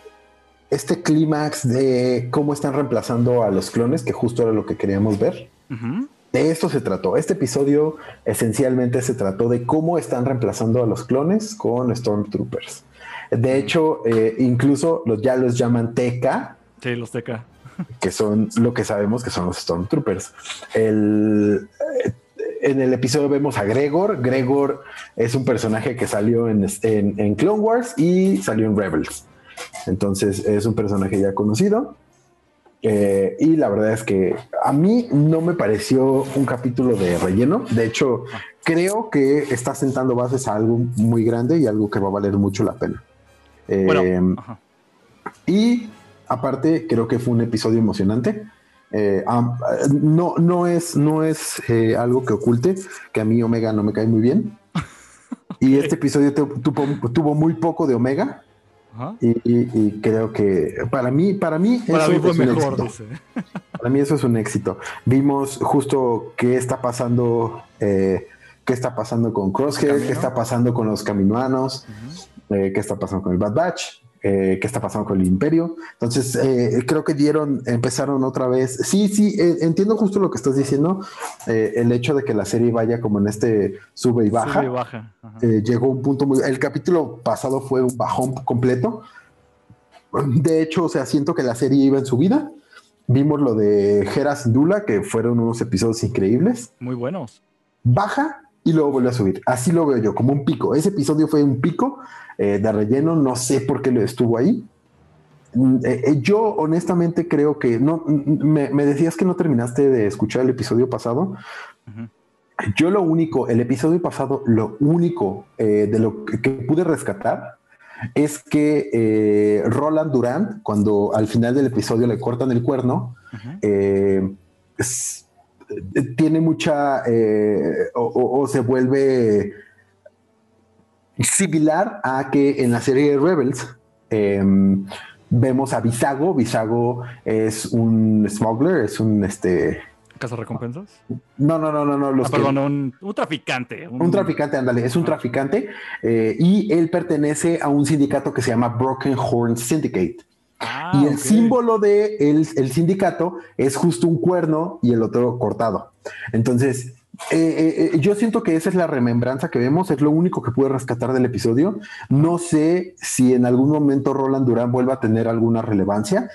este clímax de cómo están reemplazando a los clones, que justo era lo que queríamos ver. De esto se trató. Este episodio esencialmente se trató de cómo están reemplazando a los clones con Stormtroopers. De hecho, eh, incluso los, ya los llaman TK, Sí, los TK. que son lo que sabemos que son los Stormtroopers. El, eh, en el episodio vemos a Gregor. Gregor es un personaje que salió en, en- en Clone Wars y salió en Rebels. Entonces es un personaje ya conocido. Eh, y la verdad es que a mí no me pareció un capítulo de relleno. De hecho, creo que está sentando bases a algo muy grande y algo que va a valer mucho la pena. Eh, Bueno, y aparte, creo que fue un episodio emocionante. Eh, am- no, no es, no es eh, algo que oculte que a mí Omega no me cae muy bien. [LAUGHS] Y este episodio tu- tuvo, tuvo muy poco de Omega. Ajá. Y, y- y creo que para mí, para mí, Para eso mí fue es un mejor, éxito. dice. [LAUGHS] Para mí eso es un éxito. Vimos justo qué está pasando, eh, qué está pasando con Crosshair, qué está pasando con los caminoanos, Ujú. Eh, qué está pasando con el Bad Batch, eh, qué está pasando con el Imperio. Entonces, eh, creo que dieron, empezaron otra vez. Sí, sí, eh, entiendo justo lo que estás diciendo. el hecho de que la serie vaya como en este sube y baja. Sube y baja. Llegó un punto muy... El capítulo pasado fue un bajón completo. De hecho, o sea, siento que la serie iba en su vida. Vimos lo de Hera Dula, que fueron unos episodios increíbles. Muy buenos. Baja y luego vuelve a subir. Así lo veo yo, como un pico. Ese episodio fue un pico eh, de relleno, no sé por qué lo estuvo ahí. Mm, eh, eh, yo honestamente creo que no, me, decías que no terminaste de escuchar el episodio pasado. Yo lo único, el episodio pasado, lo único de lo que, pude rescatar es que Roland Durant, cuando al final del episodio le cortan el cuerno, tiene mucha o, se vuelve similar a que en la serie de Rebels em, vemos a Visago. Visago es un smuggler, es un este. ¿Casa recompensas? No, no, no, no, no. Ah, perdón, un, traficante. Un... traficante, ándale, es un traficante eh, y él pertenece a un sindicato que se llama Broken Horn Syndicate. Ah, y el símbolo de el, el sindicato es justo un cuerno y el otro cortado. Entonces, eh, eh, eh, yo siento que esa es la remembranza que vemos, es lo único que pude rescatar del episodio. No sé si en algún momento Roland Durán vuelva a tener alguna relevancia.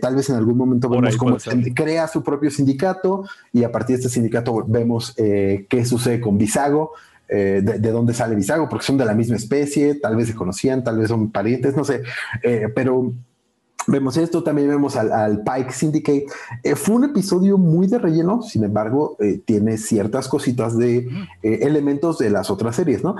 tal vez en algún momento vemos cómo crea su propio sindicato y a partir de este sindicato vemos qué sucede con Bisago. de, de, dónde sale Bisago, porque son de la misma especie, tal vez se conocían, tal vez son parientes, no sé, pero Vemos esto, también vemos al, Pike Syndicate. Eh, fue un episodio muy de relleno, sin embargo, eh, tiene ciertas cositas de eh, elementos de las otras series, ¿no?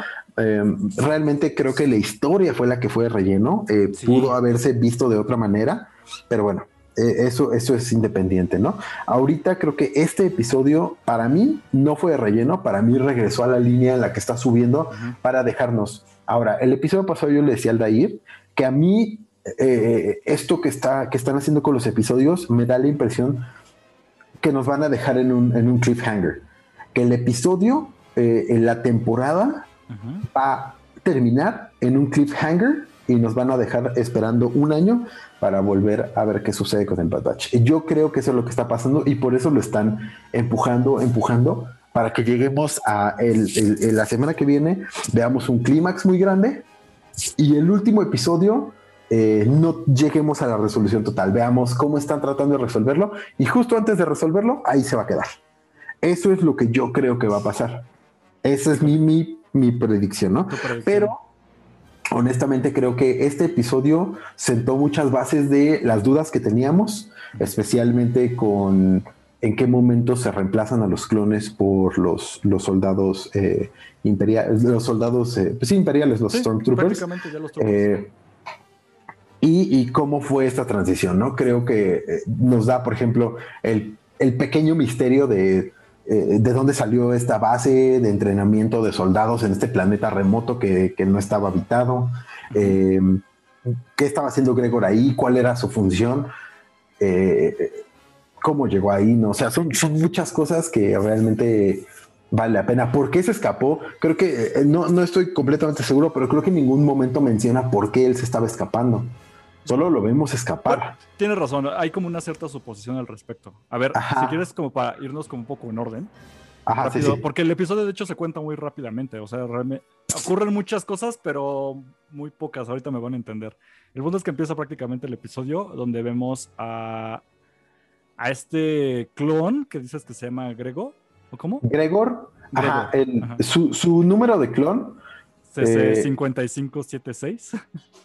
realmente creo que la historia fue la que fue de relleno, pudo haberse visto de otra manera, pero bueno, eso, eso es independiente, ¿no? Ahorita creo que este episodio para mí no fue de relleno, para mí regresó a la línea en la que está subiendo para dejarnos. Ahora, el episodio pasado yo le decía al Dair que a mí eh, esto que, está, que están haciendo con los episodios me da la impresión que nos van a dejar en un, en un cliffhanger. Que el episodio, eh, en la temporada, va a terminar en un cliffhanger y nos van a dejar esperando un año para volver a ver qué sucede con el Bad Batch. Yo creo que eso es lo que está pasando y por eso lo están empujando, empujando, para que lleguemos a la semana que viene, veamos un clímax muy grande y el último episodio eh, no lleguemos a la resolución total. Veamos cómo están tratando de resolverlo y justo antes de resolverlo, ahí se va a quedar. Eso es lo que yo creo que va a pasar. Esa es mi, mi, predicción, ¿no? Pero honestamente creo que este episodio sentó muchas bases de las dudas que teníamos, especialmente con en qué momento se reemplazan a los clones por los, los soldados eh, imperiales, los soldados eh, pues imperiales, los Stormtroopers. Ya los y, cómo fue esta transición, ¿no? Creo que eh, nos da, por ejemplo, el, pequeño misterio de, eh, de dónde salió esta base de entrenamiento de soldados en este planeta remoto que, no estaba habitado, em, qué estaba haciendo Gregor ahí, cuál era su función, eh, cómo llegó ahí, ¿no? O sea, son, son muchas cosas que realmente vale la pena. ¿Por qué se escapó? Creo que no, no estoy completamente seguro, pero creo que en ningún momento menciona por qué él se estaba escapando. Solo lo vemos escapar. tienes razón, hay como una cierta suposición al respecto. A ver, si quieres como para irnos como un poco en orden. Ajá, Porque el episodio de hecho se cuenta muy rápidamente, o sea, realmente ocurren muchas cosas, pero muy pocas, ahorita me van a entender. El punto es que empieza prácticamente el episodio donde vemos a, a este clon que dices que se llama Gregor, ¿o cómo? Gregor, Ajá, Su, su número de clon CC5576. Eh,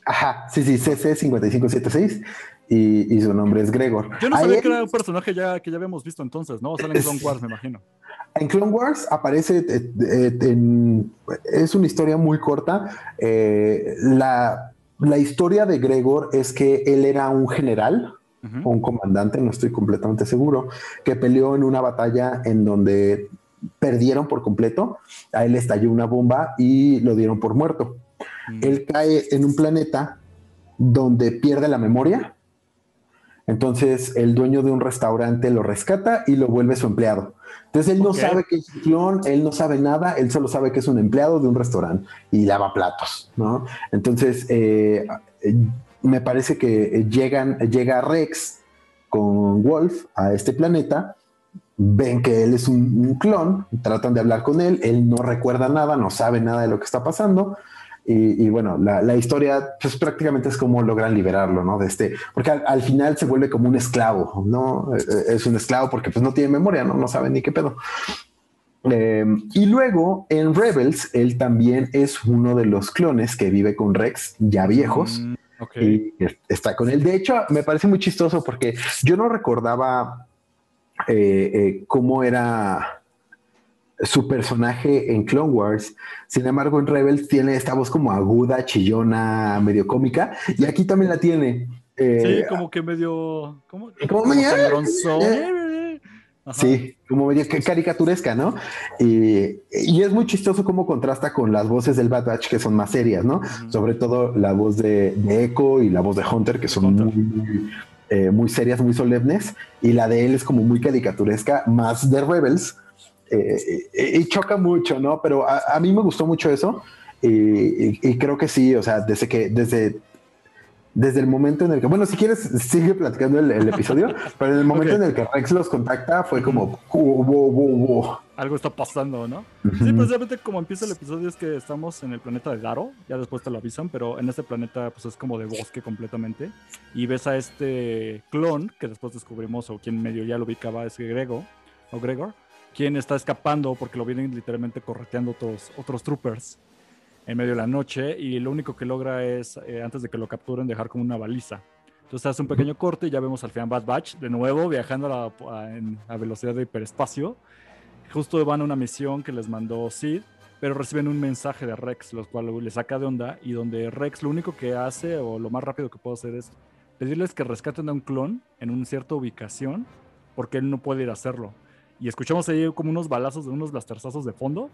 ajá, sí, sí, CC5576 y, y, su nombre es Gregor. Yo no sabía que era un personaje ya, que ya habíamos visto entonces, ¿no? O sea, en Clone Wars, me imagino. En Clone Wars aparece, eh, eh, en, es una historia muy corta. la, la, historia de Gregor es que él era un general, o un comandante, no estoy completamente seguro, que peleó en una batalla en donde perdieron por completo, a él estalló una bomba y lo dieron por muerto. Mm. Él cae en un planeta donde pierde la memoria. Entonces el dueño de un restaurante lo rescata y lo vuelve su empleado. Entonces él no sabe que es un clon, él no sabe nada, él solo sabe que es un empleado de un restaurante y lava platos, ¿no? Entonces eh, me parece que llegan, llega Rex con Wolf a este planeta ven que él es un, clon, tratan de hablar con él, él no recuerda nada, no sabe nada de lo que está pasando. Y, bueno, la, historia pues prácticamente es como logran liberarlo, ¿no? De este, porque al, final se vuelve como un esclavo, ¿no? Eh, eh, es un esclavo porque pues no tiene memoria, ¿no? No sabe ni qué pedo. Em, y luego en Rebels, él también es uno de los clones que vive con Rex, ya viejos. Mm, y está con él. De hecho, me parece muy chistoso porque yo no recordaba eh, eh, cómo era su personaje en Clone Wars. Sin embargo, en Rebels tiene esta voz como aguda, chillona, medio cómica. Y aquí también la tiene. Eh, sí, como que medio. ¿Cómo? Como medio. Sí, como medio caricaturesca, ¿no? Y, es muy chistoso cómo contrasta con las voces del Bad Batch que son más serias, ¿no? Sobre todo la voz de, Echo y la voz de Hunter, que son muy, eh, muy, serias, muy solemnes, y la de él es como muy caricaturesca, más de Rebels, eh, y choca mucho, ¿no? Pero a, mí me gustó mucho eso, y, y, creo que sí, o sea, desde que, desde desde el momento en el que, bueno, si quieres, sigue platicando el, episodio, [LAUGHS] pero en el momento en el que Rex los contacta fue como, algo está pasando, ¿no? Sí, precisamente como empieza el episodio es que estamos en el planeta de Daro, ya después te lo avisan, pero en este planeta pues es como de bosque completamente, y ves a este clon, que después descubrimos, o quien medio ya lo ubicaba, es Grego, o Gregor, quien está escapando porque lo vienen literalmente correteando otros, otros troopers en medio de la noche y lo único que logra es, eh, antes de que lo capturen, dejar como una baliza. Entonces hace un pequeño corte y ya vemos al final Bad Batch de nuevo viajando a, velocidad de hiperespacio. Justo van a una misión que les mandó Sid, pero reciben un mensaje de Rex, los cual les saca de onda y donde Rex lo único que hace o lo más rápido que puede hacer es pedirles que rescaten a un clon en una cierta ubicación porque él no puede ir a hacerlo. Y escuchamos ahí como unos balazos de unos blasterzazos de fondo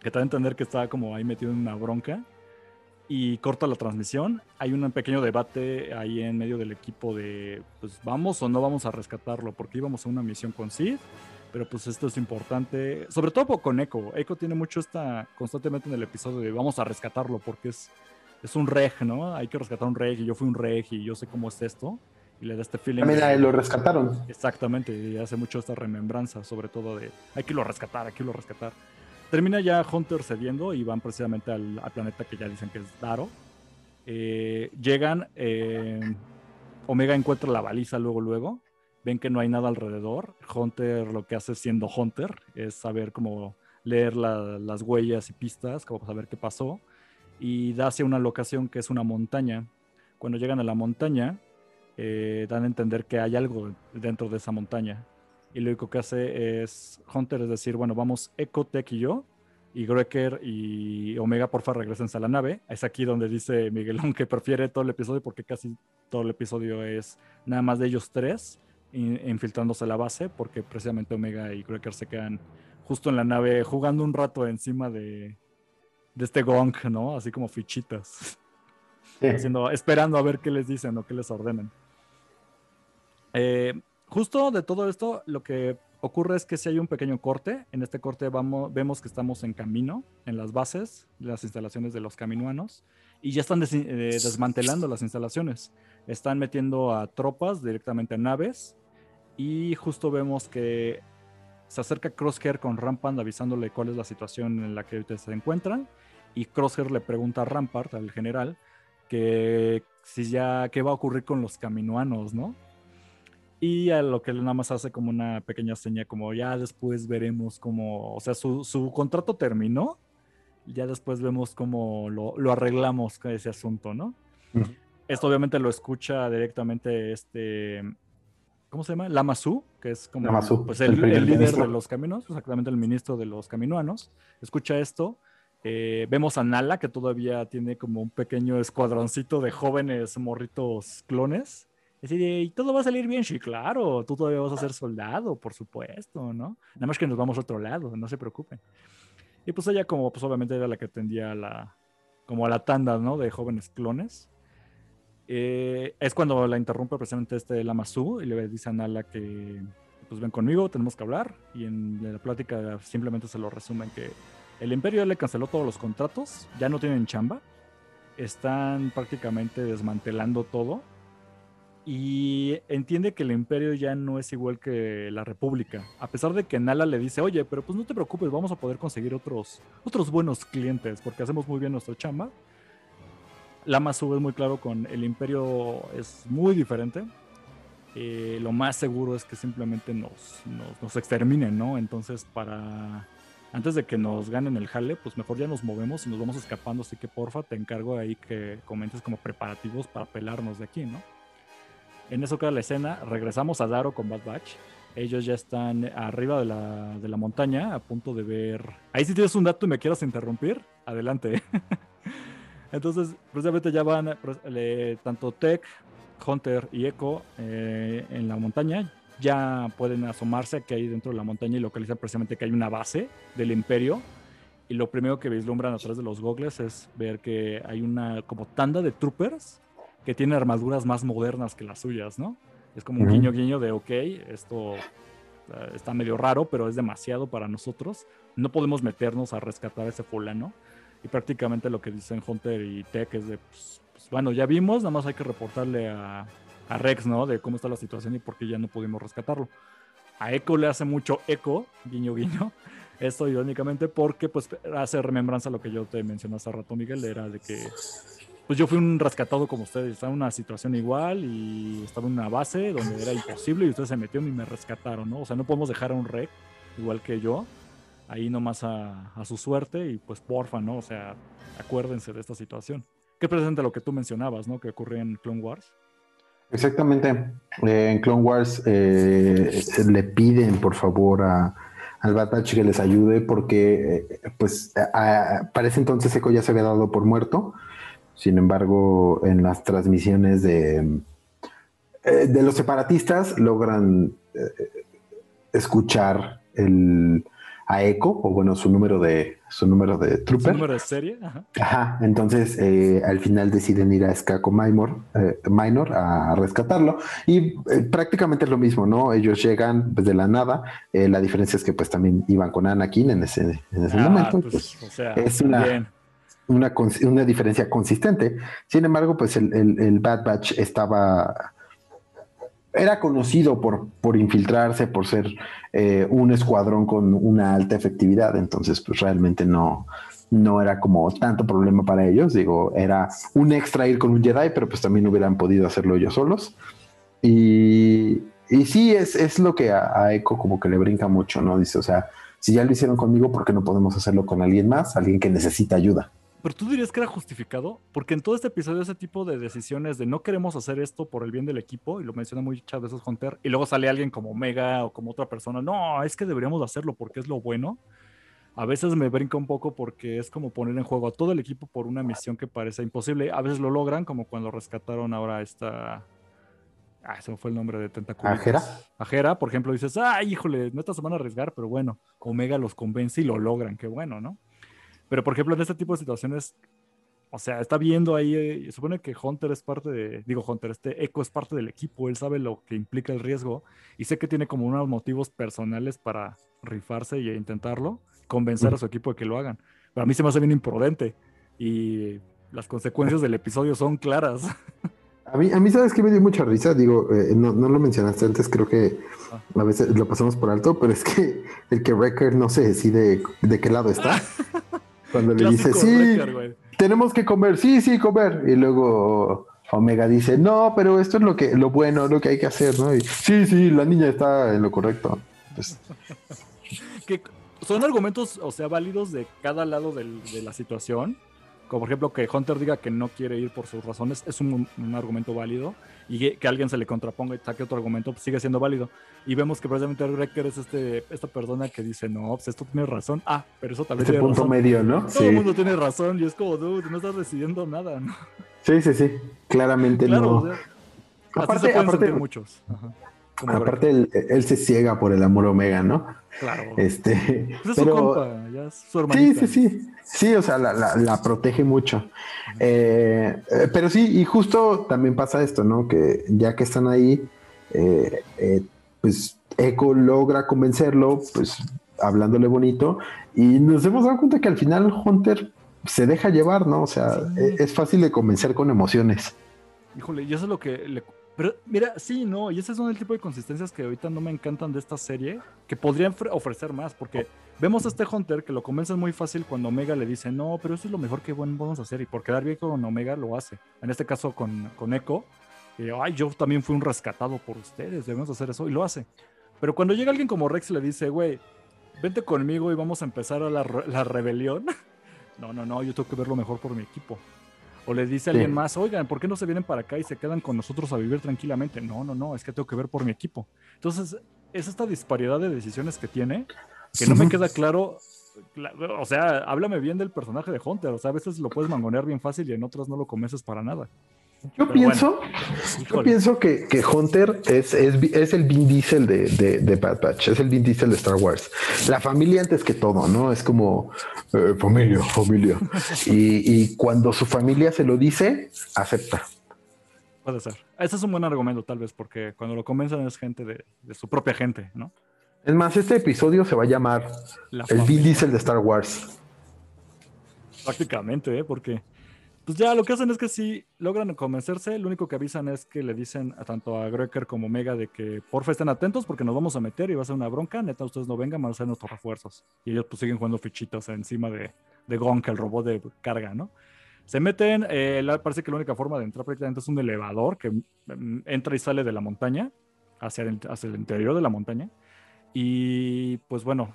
que te da a entender que está como ahí metido en una bronca y corta la transmisión. Hay un pequeño debate ahí en medio del equipo de, pues vamos o no vamos a rescatarlo, porque íbamos a una misión con Sid, pero pues esto es importante, sobre todo con Echo. Echo tiene mucho esta, constantemente en el episodio de vamos a rescatarlo, porque es, es un reg, ¿no? Hay que rescatar un reg y yo fui un reg y yo sé cómo es esto. Y le da este feeling. También lo rescataron. Exactamente, y hace mucho esta remembranza, sobre todo de hay que lo rescatar, hay que lo rescatar. Termina ya Hunter cediendo y van precisamente al, planeta que ya dicen que es Daro. Eh, llegan, eh, Omega encuentra la baliza luego, luego. Ven que no hay nada alrededor. Hunter lo que hace siendo Hunter es saber cómo leer las huellas y pistas, como saber qué pasó. Y da hacia una locación que es una montaña. Cuando llegan a la montaña, eh, dan a entender que hay algo dentro de esa montaña y lo único que hace es Hunter, es decir, bueno, vamos Echo, Tech y yo, y Greker y Omega, porfa, regresen a la nave. Es aquí donde dice Miguelón que prefiere todo el episodio porque casi todo el episodio es nada más de ellos tres infiltrándose a la base, porque precisamente Omega y Greker se quedan justo en la nave jugando un rato encima de, de este gong, ¿no? Así como fichitas. Haciendo, esperando a ver qué les dicen o qué les ordenan. Eh, justo de todo esto, lo que ocurre es que si hay un pequeño corte, en este corte vamos, vemos que estamos en camino, en las bases, las instalaciones de los caminuanos, y ya están eh, desmantelando las instalaciones. Están metiendo a tropas directamente a naves, y justo vemos que se acerca Crosshair con Rampart avisándole cuál es la situación en la que se encuentran, y Crosshair le pregunta a Rampart, al general, que si ya, qué va a ocurrir con los caminuanos, ¿no? Y a lo que él nada más hace como una pequeña seña, como ya después veremos cómo, o sea, su, su contrato terminó, ya después vemos cómo lo, lo arreglamos con ese asunto, ¿no? Esto obviamente lo escucha directamente este, ¿cómo se llama? Lamasu, que es como pues el, líder de los caminos, exactamente el ministro de los caminuanos. Escucha esto. Eh, vemos a Nala, que todavía tiene como un pequeño escuadroncito de jóvenes morritos clones y todo va a salir bien, sí, claro, tú todavía vas a ser soldado, por supuesto, ¿no? Nada más que nos vamos a otro lado, no se preocupen. Y pues ella como, pues obviamente era la que atendía a la, como a la tanda, ¿no? De jóvenes clones. Eh, es cuando la interrumpe precisamente este Lamasu y le dice a Nala que, pues ven conmigo, tenemos que hablar. Y en la plática simplemente se lo resumen que el imperio le canceló todos los contratos, ya no tienen chamba, están prácticamente desmantelando todo y entiende que el imperio ya no es igual que la república. A pesar de que Nala le dice, oye, pero pues no te preocupes, vamos a poder conseguir otros, otros buenos clientes porque hacemos muy bien nuestra chamba. Lama sube muy claro con el imperio es muy diferente. Eh, lo más seguro es que simplemente nos, nos, nos exterminen, ¿no? Entonces, para antes de que nos ganen el jale, pues mejor ya nos movemos y nos vamos escapando. Así que porfa, te encargo ahí que comentes como preparativos para pelarnos de aquí, ¿no? En eso queda la escena. Regresamos a Daro con Bad Batch. Ellos ya están arriba de la, de la montaña, a punto de ver. Ahí si tienes un dato y me quieras interrumpir, adelante. [LAUGHS] Entonces, precisamente ya van tanto Tech, Hunter y Echo eh, en la montaña. Ya pueden asomarse aquí ahí dentro de la montaña y localizar precisamente que hay una base del Imperio. Y lo primero que vislumbran a través de los gogles es ver que hay una como tanda de troopers que tiene armaduras más modernas que las suyas, ¿no? Es como un guiño guiño de, ok, esto eh, está medio raro, pero es demasiado para nosotros. No podemos meternos a rescatar a ese fulano. Y prácticamente lo que dicen Hunter y Tech es de, pues, pues, bueno, ya vimos, nada más hay que reportarle a, a, Rex, ¿no? De cómo está la situación y por qué ya no pudimos rescatarlo. A Echo le hace mucho eco, guiño guiño. [LAUGHS] Esto irónicamente porque pues hace remembranza a lo que yo te mencioné hace rato, Miguel, era de que pues yo fui un rescatado como ustedes, estaba en una situación igual y estaba en una base donde era imposible y ustedes se metieron y me rescataron, ¿no? O sea, no podemos dejar a un rec, igual que yo, ahí nomás a, a su suerte y pues porfa, ¿no? O sea, acuérdense de esta situación. Que presente lo que tú mencionabas, ¿no? Que ocurrió en Clone Wars. Exactamente. Eh, en Clone Wars eh, le piden, por favor, a, al Batach que les ayude porque, eh, pues, parece entonces Echo ya se había dado por muerto sin embargo, en las transmisiones de, eh, de los separatistas logran escuchar el, a Echo, o bueno, su número de su número de trooper. ¿Su número de serie? Ajá. entonces eh, al final deciden ir a Skako Minor, Minor a rescatarlo y prácticamente es lo mismo, ¿no? Ellos llegan desde la nada, la diferencia es que pues también iban con Anakin en ese, en ese ah, momento. Pues, pues, o sea, es una una, una diferencia consistente. Sin embargo, pues el, el, Bad Batch estaba era conocido por, por infiltrarse, por ser eh, un escuadrón con una alta efectividad, entonces pues realmente no, no era como tanto problema para ellos, digo, era un extra ir con un Jedi, pero pues también hubieran podido hacerlo ellos solos. Y, sí, es, es lo que a, a, Echo como que le brinca mucho, ¿no? Dice, o sea, si ya lo hicieron conmigo, ¿por qué no podemos hacerlo con alguien más? Alguien que necesita ayuda. Pero tú dirías que era justificado, porque en todo este episodio ese tipo de decisiones de no queremos hacer esto por el bien del equipo, y lo menciona muchas veces Hunter, y luego sale alguien como Mega o como otra persona, no, es que deberíamos hacerlo porque es lo bueno. A veces me brinca un poco porque es como poner en juego a todo el equipo por una misión que parece imposible. A veces lo logran, como cuando rescataron ahora esta... Ah, ese fue el nombre de Tentáculos. ¿Ajera? Ajera, por ejemplo, dices, ay, híjole, no se van a arriesgar, pero bueno, Omega los convence y lo logran, qué bueno, ¿no? Pero, por ejemplo, en este tipo de situaciones, o sea, está viendo ahí, eh, supone que Hunter es parte de, digo Hunter, este Echo es parte del equipo, él sabe lo que implica el riesgo y sé que tiene como unos motivos personales para rifarse e intentarlo, convencer a su equipo de que lo hagan. Pero a mí se me hace bien imprudente y las consecuencias del episodio son claras. A mí, a mí sabes que me dio mucha risa, digo, eh, no, no, lo mencionaste antes, creo que a veces lo pasamos por alto, pero es que el que Wrecker no se decide de qué lado está. [LAUGHS] Cuando le dice, sí, tenemos que comer, sí, sí, comer. Y luego Omega dice, no, pero esto es lo que, lo bueno, lo que hay que hacer, ¿no? Y, sí, sí, la niña está en lo correcto. Pues, [LAUGHS] que son argumentos, o sea, válidos de cada lado del, de la situación. Como por ejemplo que Hunter diga que no quiere ir por sus razones, es un, un argumento válido y que, alguien se le contraponga y saque otro argumento, pues sigue siendo válido. Y vemos que precisamente el Wrecker es este, esta persona que dice, no, pues esto tiene razón. Ah, pero eso también este tiene punto medio, ¿no? Todo el mundo tiene razón y es como, dude, no estás decidiendo nada, ¿no? Sí, sí, sí. Claramente no. aparte, aparte muchos. aparte él, se ciega por el amor omega, ¿no? Claro. Este, pues es su compa, ya es su hermanita. Sí, sí, sí. Sí, o sea, la, protege mucho. Eh, eh, pero sí, y justo también pasa esto, ¿no? Que ya que están ahí, eh, pues Echo logra convencerlo, pues hablándole bonito, y nos hemos dado cuenta que al final Hunter se deja llevar, ¿no? O sea, e, es fácil de convencer con emociones. Híjole, y eso es lo que Pero mira, sí, no, y ese es uno del tipo de consistencias que ahorita no me encantan de esta serie, que podrían ofre- ofrecer más, porque vemos a este Hunter que lo convencen muy fácil cuando Omega le dice, no, pero eso es lo mejor que vamos a hacer, y por quedar bien con Omega lo hace. En este caso con, con Echo, y, ay, yo también fui un rescatado por ustedes, debemos hacer eso, y lo hace. Pero cuando llega alguien como Rex le dice, güey, vente conmigo y vamos a empezar a la, la rebelión. [LAUGHS] No, no, no, yo tengo que ver lo mejor por mi equipo. O le dice a alguien Sí. más, oigan, ¿por qué no se vienen para acá y se quedan con nosotros a vivir tranquilamente? No, no, no, es que tengo que ver por mi equipo. Entonces, es esta disparidad de decisiones que tiene que no me queda claro. cla- O sea, háblame bien del personaje de Hunter. O sea, a veces lo puedes mangonear bien fácil y en otras no lo convences para nada. Yo Pero pienso, yo pienso que, que Hunter es, es, es el Vin Diesel de, de, de Bad Batch, es el Vin Diesel de Star Wars. La familia antes que todo, ¿no? Es como eh, familia, familia. Y, y cuando su familia se lo dice, acepta. Puede ser. Ese es un buen argumento, tal vez, porque cuando lo convencen es gente de, de su propia gente, ¿no? Es más, este episodio se va a llamar La el Vin. Diesel de Star Wars. Prácticamente, ¿eh? Porque pues ya lo que hacen es que si logran convencerse, lo único que avisan es que le dicen a tanto a Greker como Omega de que porfa estén atentos porque nos vamos a meter y va a ser una bronca, neta ustedes no vengan, van a ser nuestros refuerzos. Y ellos pues siguen jugando fichitas encima de, de Gonk, el robot de carga, ¿no? Se meten, eh, parece que la única forma de entrar prácticamente es un elevador que mm, entra y sale de la montaña hacia el, hacia el interior de la montaña. Y pues bueno,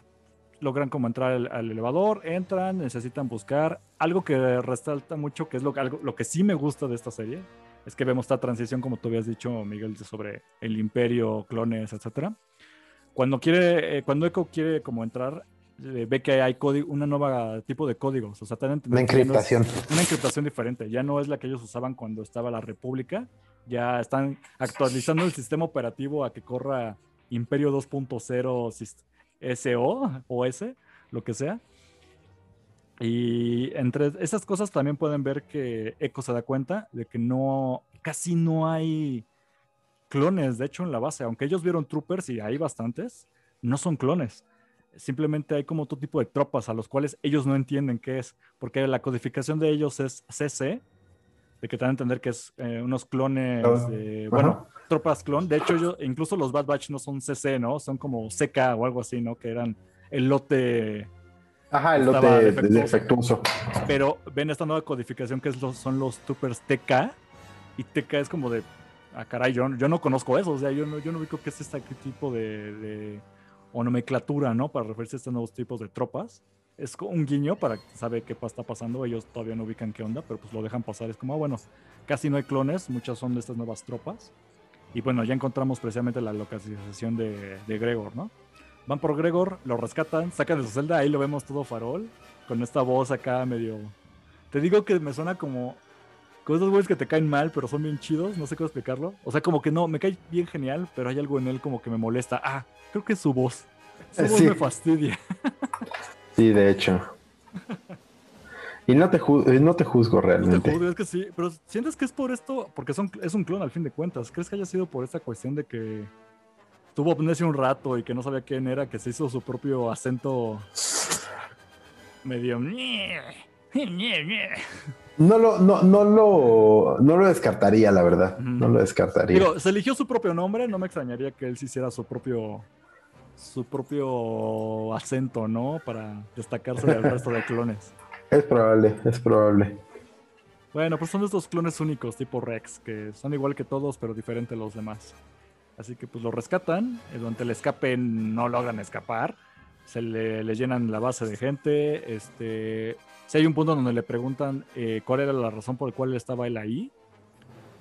logran como entrar al, al elevador, entran, necesitan buscar. Algo que resalta mucho, que es lo, que- algo, lo que sí me gusta de esta serie, es que vemos esta transición, como tú habías dicho, Miguel, sobre el imperio, clones, etcétera. Cuando quiere, eh, cuando Echo quiere como entrar, eh, ve que hay código, una nueva tipo de códigos. O sea, Una no es- encriptación. una encriptación diferente. Ya no es la que ellos usaban cuando estaba la República. Ya están actualizando el sistema operativo a que corra Imperio 2.0 sis- SO o S, lo que sea. Y entre esas cosas también pueden ver que Echo se da cuenta de que no, casi no hay clones, de hecho, en la base. Aunque ellos vieron troopers y hay bastantes, no son clones. Simplemente hay como otro tipo de tropas a los cuales ellos no entienden qué es, porque la codificación de ellos es CC, de que te dan a entender que es eh, unos clones, de, ajá. bueno, tropas clon. De hecho, ellos, incluso los Bad Batch no son CC, ¿no? Son como CK o algo así, ¿no? Que eran el lote Ajá, el lote defectuoso. defectuoso. pero ven esta nueva codificación que es los, son los Troopers TK. Y TK es como de. Ah, caray, yo, yo no conozco eso. O sea, yo no, yo no ubico qué es este tipo de, de- o nomenclatura, ¿no? Para referirse a estos nuevos tipos de tropas. Es un guiño para que sabe qué está pasando. Ellos todavía no ubican qué onda, pero pues lo dejan pasar. Es como, ah, bueno, casi no hay clones. Muchas son de estas nuevas tropas. Y bueno, ya encontramos precisamente la localización de, de Gregor, ¿no? Van por Gregor, lo rescatan, sacan de su celda, ahí lo vemos todo farol, con esta voz acá medio... Te digo que me suena como... Con esos güeyes que te caen mal, pero son bien chidos, no sé cómo explicarlo. O sea, como que no, me cae bien genial, pero hay algo en él como que me molesta. Ah, creo que es su voz. Su Eh, voz sí. me fastidia. [LAUGHS] Sí, de hecho. Y no te, no te juzgo No te realmente. juzgo, es que sí, pero ¿sientes que es por esto? Porque son, es un clon al fin de cuentas. ¿Crees que haya sido por esta cuestión de que tuvo amnesia un rato y que no sabía quién era, que se hizo su propio acento medio... No lo, no, no lo, no lo descartaría, la verdad. No lo descartaría. Digo, se eligió su propio nombre, no me extrañaría que él se hiciera su propio su propio acento, ¿no? Para destacarse del resto de clones. [LAUGHS] Es probable, es probable. Bueno, pues son estos clones únicos, tipo Rex, que son igual que todos, pero diferentes a los demás. Así que pues lo rescatan, y durante el escape no logran escapar, se le, le llenan la base de gente, este, si hay un punto donde le preguntan eh, cuál era la razón por la cual estaba él ahí,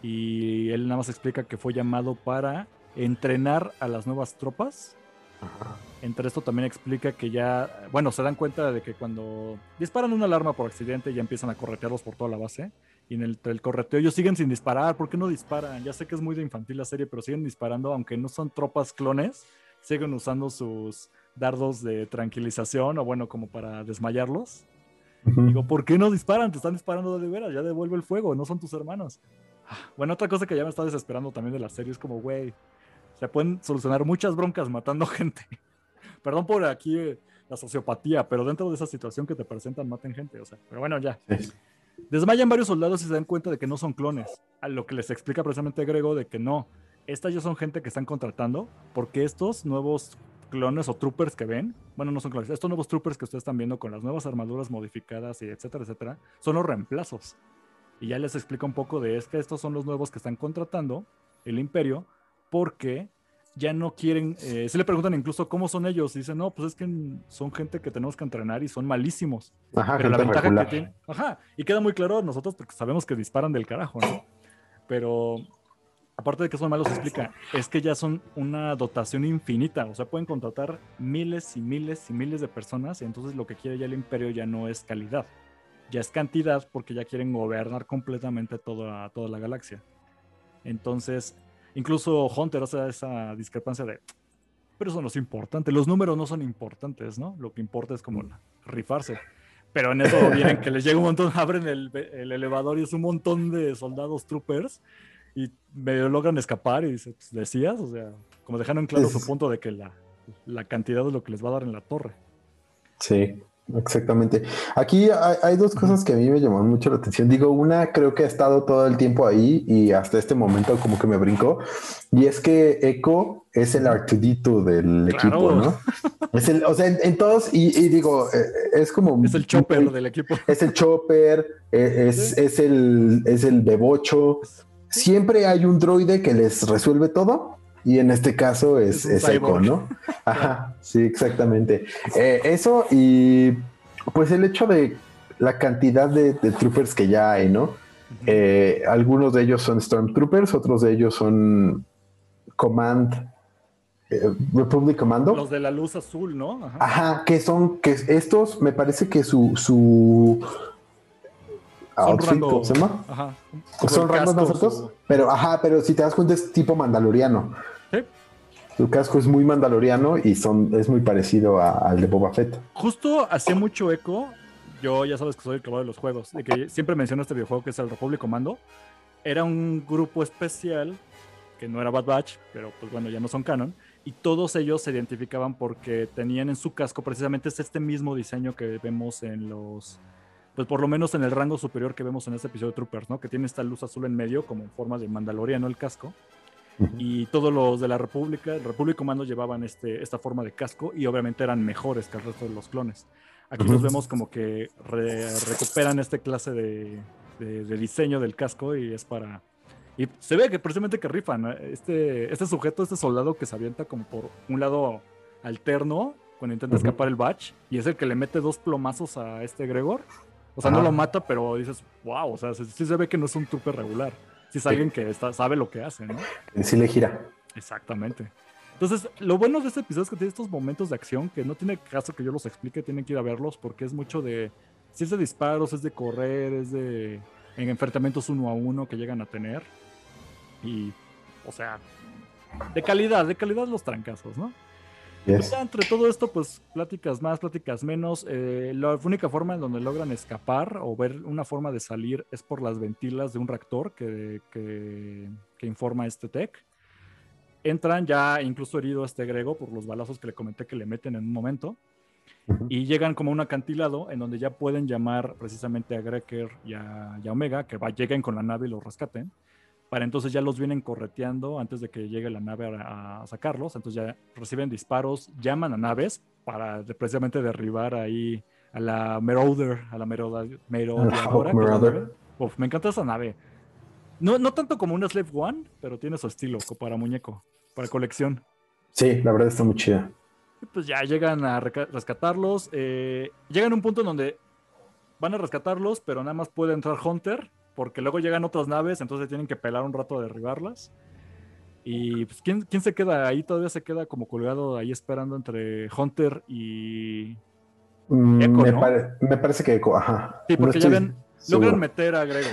y él nada más explica que fue llamado para entrenar a las nuevas tropas. Entre esto también explica que ya, bueno, se dan cuenta de que cuando disparan una alarma por accidente ya empiezan a corretearlos por toda la base. Y en el, el correteo ellos siguen sin disparar. ¿Por qué no disparan? Ya sé que es muy de infantil la serie, pero siguen disparando, aunque no son tropas clones. Siguen usando sus dardos de tranquilización o bueno, como para desmayarlos. Digo, ¿por qué no disparan? Te están disparando de veras, ya devuelve el fuego, no son tus hermanos. Ah, Bueno, otra cosa que ya me está desesperando también de la serie es como, güey, se pueden solucionar muchas broncas matando [LAUGHS] gente. Perdón por aquí eh, la sociopatía, pero dentro de esa situación que te presentan, maten gente, o sea, pero bueno, ya. Sí. Desmayan varios soldados y se dan cuenta de que no son clones. A lo que les explica precisamente Grego de que no. Estas ya son gente que están contratando porque estos nuevos clones o troopers que ven, bueno, no son clones, estos nuevos troopers que ustedes están viendo con las nuevas armaduras modificadas y etcétera, etcétera, son los reemplazos. Y ya les explica un poco de es que estos son los nuevos que están contratando el imperio porque ya no quieren, eh, se le preguntan incluso cómo son ellos, y dicen, no, pues es que son gente que tenemos que entrenar y son malísimos. Ajá, Pero la ventaja regular. que tienen, ajá, y queda muy claro nosotros porque sabemos que disparan del carajo, ¿no? Pero aparte de que son malos, explica, es que ya son una dotación infinita, o sea, pueden contratar miles y miles y miles de personas, y entonces lo que quiere ya el imperio ya no es calidad, ya es cantidad porque ya quieren gobernar completamente toda, toda la galaxia. Entonces, incluso Hunter hace esa discrepancia de, pero eso no es importante, los números no son importantes, ¿no? Lo que importa es como la- rifarse. Pero en eso vienen que les llega un montón, [LAUGHS] abren el, el elevador y es un montón de soldados troopers y medio logran escapar y dice, pues, decías, o sea, como dejaron claro su punto de que la, la cantidad es lo que les va a dar en la torre. Sí, exactamente. Aquí hay, hay dos cosas que a mí me llamaron mucho la atención. Digo, una creo que ha estado todo el tiempo ahí y hasta este momento como que me brincó. Y es que Echo es el Artudito del Claro. equipo, ¿no? Es el, o sea, en, en todos, y, y digo, eh, es como... Es el chopper del equipo. Es el chopper, eh, es, Sí. es el, es el bebocho. Siempre hay un droide que les resuelve todo. Y en este caso es, Es es Echo. ¿no? [LAUGHS] Ajá, sí, exactamente. Eh, eso y pues el hecho de la cantidad de, de troopers que ya hay, ¿no? Eh, algunos de ellos son Stormtroopers, otros de ellos son Command, eh, Republic Commando. Los de la luz azul, ¿no? Ajá. Ajá, que son, que estos me parece que su, su Son outfit, ¿cómo se llama? Ajá. Son rangos nosotros, su- pero ajá, pero si te das cuenta es tipo mandaloriano. Sí. Su casco es muy mandaloriano y son, es muy parecido a- al de Boba Fett. Justo hacía mucho eco. Yo ya sabes que soy el clavado de los juegos. De que siempre menciono este videojuego que es el Republic Commando. Era un grupo especial que no era Bad Batch, pero pues bueno, ya no son canon. Y todos ellos se identificaban porque tenían en su casco precisamente es este mismo diseño que vemos en los. Pues por lo menos en el rango superior que vemos en este episodio de Troopers, ¿no? Que tiene esta luz azul en medio, como en forma de mandaloriano el casco. Y todos los de la República, el Republic Commando llevaban este, esta forma de casco y obviamente eran mejores que el resto de los clones. Aquí Ujú. los vemos como que re- recuperan este clase de, de- de diseño del casco y es para... Y se ve que precisamente que rifan. ¿no? Este, este sujeto, este soldado que se avienta como por un lado alterno cuando intenta Ujú. escapar el batch y es el que le mete dos plomazos a este Gregor. O sea, no Ajá. lo mata, pero dices, wow, o sea, sí, se ve que no es un trooper regular. Sí es alguien que está, sabe lo que hace, ¿no? Sí le gira. Exactamente. Entonces, lo bueno de este episodio es que tiene estos momentos de acción que no tiene caso que yo los explique, tienen que ir a verlos porque es mucho de. Si es de disparos, es de correr, es de. En enfrentamientos uno a uno que llegan a tener. Y. O sea. De calidad, de calidad los trancazos, ¿no? Yes. Ya entre todo esto, pues pláticas más, pláticas menos. eh, la única forma en donde logran escapar o ver una forma de salir es por las ventilas de un reactor que, que, que informa este tech. Entran ya incluso herido este Grego por los balazos que le comenté que le meten en un momento. Y llegan como a un acantilado en donde ya pueden llamar precisamente a Greker y a, y a Omega, que va, lleguen con la nave y los rescaten. Para entonces ya los vienen correteando antes de que llegue la nave a, a sacarlos. Entonces ya reciben disparos, llaman a naves para de- precisamente derribar ahí a la Marauder, a la [LAUGHS] Marauder. Uf, me encanta esa nave. No, no tanto como una Slave One, pero tiene su estilo, para muñeco, para colección. Sí, la verdad está muy chida. Y pues ya llegan a rescatarlos. eh, llegan a un punto en donde van a rescatarlos, pero nada más puede entrar Hunter, porque luego llegan otras naves, entonces tienen que pelar un rato a derribarlas. Y pues, ¿quién, quién se queda ahí? Todavía se queda como colgado ahí esperando entre Hunter y. Mm, Echo, me, ¿no? pare- me parece que Echo, ajá. Sí, No porque ya estoy ven, seguro. logran meter a Grego.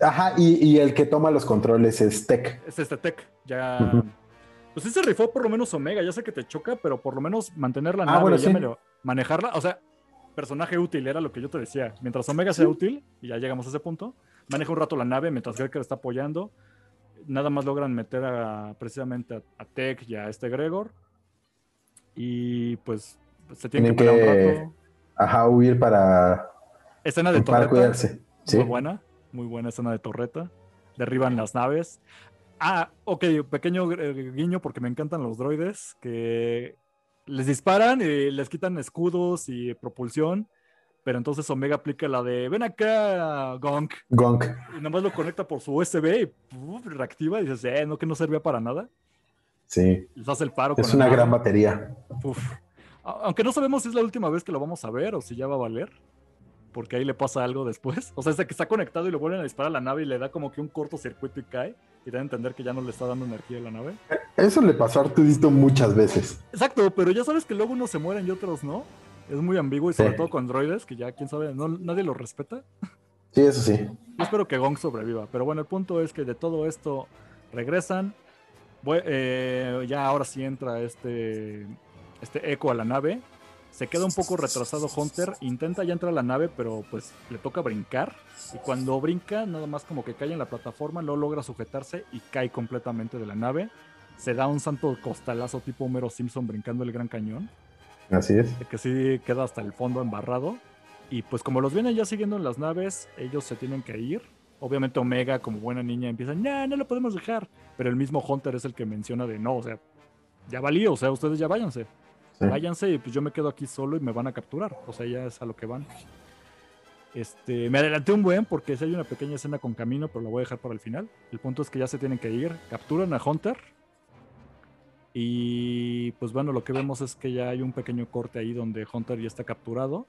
Ajá, y, y el que toma los controles es Tech. Es este tech. Ya. Pues sí se rifó por lo menos Omega. Ya sé que te choca, pero por lo menos mantener la Ah, nave, bueno, ya sí. medio- manejarla. O sea, personaje útil era lo que yo te decía. Mientras Omega sea útil, y ya llegamos a ese punto, maneja un rato la nave mientras Greker está apoyando. Nada más logran meter a, precisamente a, a Tech y a este Gregor. Y pues se tienen, Tienen que, pelear un que- rato. Ajá, huir para, Escena de para torreta. cuidarse. Muy buena, muy buena escena de torreta. Derriban las naves. Ah, ok, pequeño eh, guiño porque me encantan los droides que les disparan y les quitan escudos y propulsión. Pero entonces Omega aplica la de ven acá, Gonk. Gonk. Y nomás lo conecta por su USB y reactiva y dices, eh, no, que no servía para nada. Sí. Les hace el paro. Es una gran batería. Aunque no sabemos si es la última vez que lo vamos a ver o si ya va a valer. Porque ahí le pasa algo después. [LAUGHS] O sea, es de que está conectado y le vuelven a disparar a la nave y le da como que un cortocircuito y cae. Y da a entender que ya no le está dando energía a la nave. Eso le pasó a Artudito muchas veces. Exacto, pero ya sabes que luego unos se mueren y otros no. Es muy ambiguo y sobre todo con droides, que ya quién sabe, no, nadie lo respeta. Sí, eso sí. Yo espero que Gong sobreviva. Pero bueno, el punto es que de todo esto regresan. Eh, ya ahora sí entra este, este eco a la nave. Se queda un poco retrasado Hunter. Intenta ya entrar a la nave, pero pues le toca brincar. Y cuando brinca, nada más como que cae en la plataforma, no logra sujetarse y cae completamente de la nave. Se da un santo costalazo tipo Homero Simpson brincando el Gran Cañón. Así es. Que sí queda hasta el fondo embarrado. Y pues como los vienen ya siguiendo en las naves, ellos se tienen que ir. Obviamente Omega, como buena niña, empieza, no, no lo podemos dejar. Pero el mismo Hunter es el que menciona de, no, o sea, ya valí, o sea, ustedes ya váyanse. Váyanse y pues yo me quedo aquí solo y me van a capturar. O sea, ya es a lo que van. Este, me adelanté un buen porque si hay una pequeña escena con camino, pero la voy a dejar para el final. El punto es que ya se tienen que ir. Capturan a Hunter y pues bueno, lo que vemos es que ya hay un pequeño corte ahí donde Hunter ya está capturado.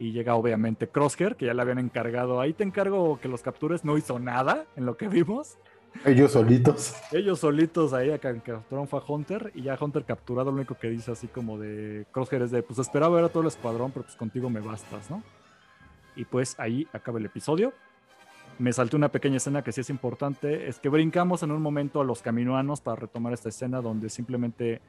Y llega obviamente Crosshair, que ya le habían encargado. Ahí te encargo que los captures. No hizo nada en lo que vimos. Ellos solitos. [LAUGHS] Ellos solitos ahí acá capturaron fue a Hunter. Y ya Hunter capturado, lo único que dice así como de Crosshair es de, pues esperaba ver a todo el escuadrón, pero pues contigo me bastas, ¿no? Y pues ahí acaba el episodio me salté una pequeña escena que sí es importante, es que brincamos en un momento a los caminoanos para retomar esta escena donde simplemente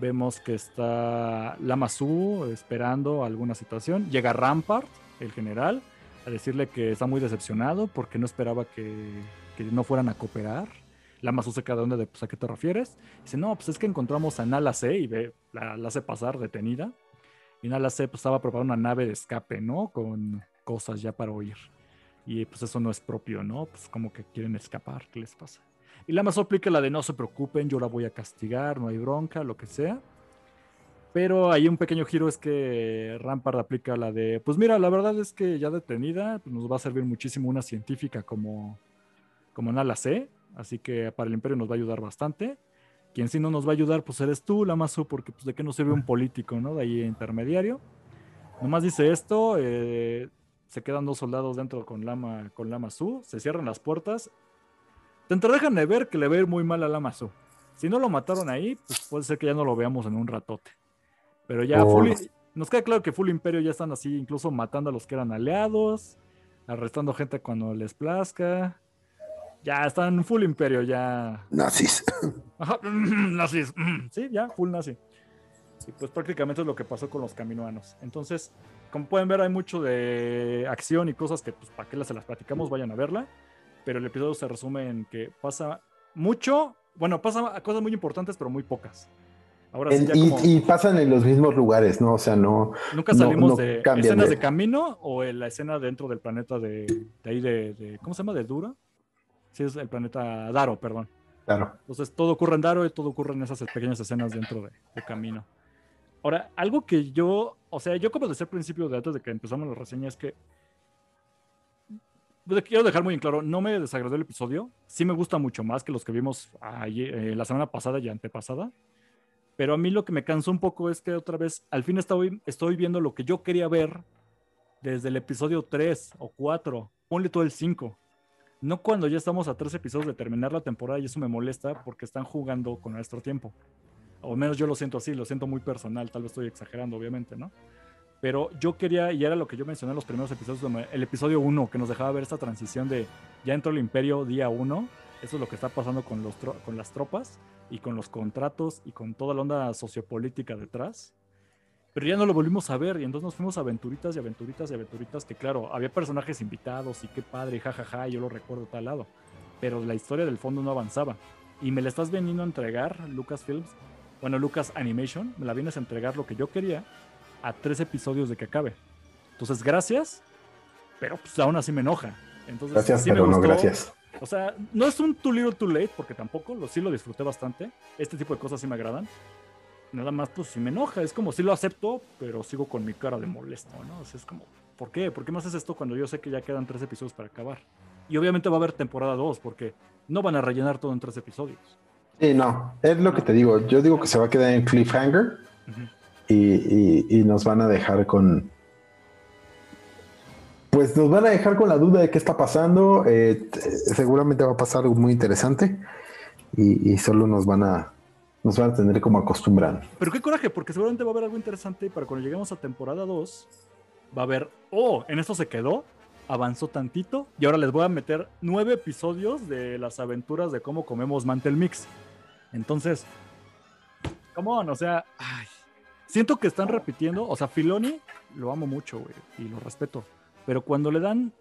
vemos que está Lama Su esperando alguna situación, llega Rampart, el general, a decirle que está muy decepcionado porque no esperaba que, que no fueran a cooperar. Su se queda donde de, pues, ¿a qué te refieres? Dice, no, pues es que encontramos a Nala C y ve, la, la hace pasar detenida. Y Nala C pues, estaba preparando una nave de escape, ¿no? Con cosas ya para oír. Y pues eso no es propio, ¿no? Pues como que quieren escapar, ¿qué les pasa? Y la aplica la de no se preocupen, yo la voy a castigar, no hay bronca, lo que sea. Pero ahí un pequeño giro es que Rampart aplica la de, pues mira, la verdad es que ya detenida, pues nos va a servir muchísimo una científica como, como Nala C, así que para el imperio nos va a ayudar bastante. Quien sí no nos va a ayudar, pues eres tú, Lamasu, porque pues de qué nos sirve un político, ¿no? De ahí intermediario. Nomás dice esto, eh, se quedan dos soldados dentro con Lama, con Lama Su, se cierran las puertas. Te dejan de ver que le va a ir muy mal a Lama Su. Si no lo mataron ahí, pues puede ser que ya no lo veamos en un ratote. Pero ya oh. nos queda claro que Full Imperio ya están así, incluso matando a los que eran aliados, arrestando gente cuando les plazca. Ya están Full Imperio, ya. Nazis. [CLEARS THROAT] nazis. [CLEARS THROAT] Sí, ya, full nazi. Y pues prácticamente es lo que pasó con los caminoanos. Entonces, como pueden ver, hay mucho de acción y cosas que, pues, para qué las se las platicamos, vayan a verla. Pero el episodio se resume en que pasa mucho, bueno, pasa cosas muy importantes, pero muy pocas. Ahora sí, y, pasan en los mismos lugares, ¿no? O sea, no. Nunca salimos de escenas de... camino o en la escena dentro del planeta de, ahí de, ¿Cómo se llama? ¿De Dura? Sí, es el planeta Daro, perdón. Claro. Entonces todo ocurre en Daro y todo ocurre en esas pequeñas escenas dentro de camino. Ahora, algo que yo, o sea, yo como desde el principio de antes de que empezamos la reseña es que pues, quiero dejar muy en claro, no me desagradó el episodio, sí me gusta mucho más que los que vimos eh, la semana pasada y antepasada, pero a mí lo que me cansó un poco es que otra vez, al fin estoy, estoy viendo lo que yo quería ver desde el episodio 3 o 4, ponle todo el 5. No cuando ya estamos a tres episodios de terminar la temporada y eso me molesta porque están jugando con nuestro tiempo o menos yo lo siento así, lo siento muy personal, tal vez estoy exagerando, obviamente, ¿no? Pero yo quería, y era lo que yo mencioné en los primeros episodios, el episodio 1, que nos dejaba ver esta transición de ya entró el imperio día 1, eso es lo que está pasando con, los con las tropas y con los contratos y con toda la onda sociopolítica detrás. Pero ya no lo volvimos a ver y entonces nos fuimos aventuritas y aventuritas y aventuritas que claro, había personajes invitados y qué padre, jajaja, yo lo recuerdo tal lado. Pero la historia del fondo no avanzaba. Y me la estás veniendo a entregar, Lucasfilms, bueno, Lucas Animation, me la vienes a entregar lo que yo quería a tres episodios de que acabe. Entonces, gracias, pero pues aún así me enoja. Entonces, Gracias, sí me pero no gracias. O sea, no es un too little too late, porque tampoco, lo, sí lo disfruté bastante. Este tipo de cosas sí me agradan. Nada más, pues sí me enoja. Es como si lo acepto, pero sigo con mi cara de molesto, ¿no? O sea, es como, ¿por qué? ¿Por qué me haces esto cuando yo sé que ya quedan tres episodios para acabar? Y obviamente va a haber temporada 2, porque no van a rellenar todo en tres episodios. Sí, no, es lo que te digo. Yo digo que se va a quedar en cliffhanger Ujú. y, y- y nos van a dejar con. Pues nos van a dejar con la duda de qué está pasando. eh, seguramente va a pasar algo muy interesante y, solo nos van a nos van a tener como acostumbrando. Pero qué coraje, porque seguramente va a haber algo interesante para cuando lleguemos a temporada 2 va a haber, oh, en esto se quedó, avanzó tantito y ahora les voy a meter nueve episodios de las aventuras de cómo comemos Mantel Mix. Entonces, come on, o sea, ay, siento que están repitiendo, o sea, Filoni lo amo mucho, güey, y lo respeto, pero cuando le dan,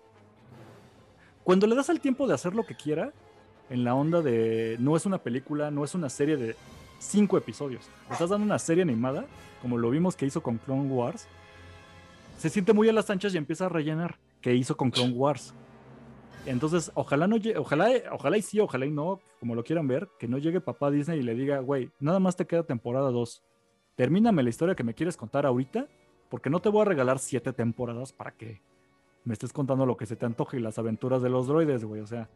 cuando le das el tiempo de hacer lo que quiera, en la onda de no es una película, no es una serie de cinco episodios. Estás dando una serie animada, como lo vimos que hizo con Clone Wars. Se siente muy a las anchas y empieza a rellenar, que hizo con Clone Wars. Entonces, ojalá no ojalá, ojalá y sí, ojalá y no, como lo quieran ver, que no llegue papá Disney y le diga, güey, nada más te queda temporada 2. Termíname la historia que me quieres contar ahorita, porque no te voy a regalar siete temporadas para que me estés contando lo que se te antoje y las aventuras de los droides, güey. O sea,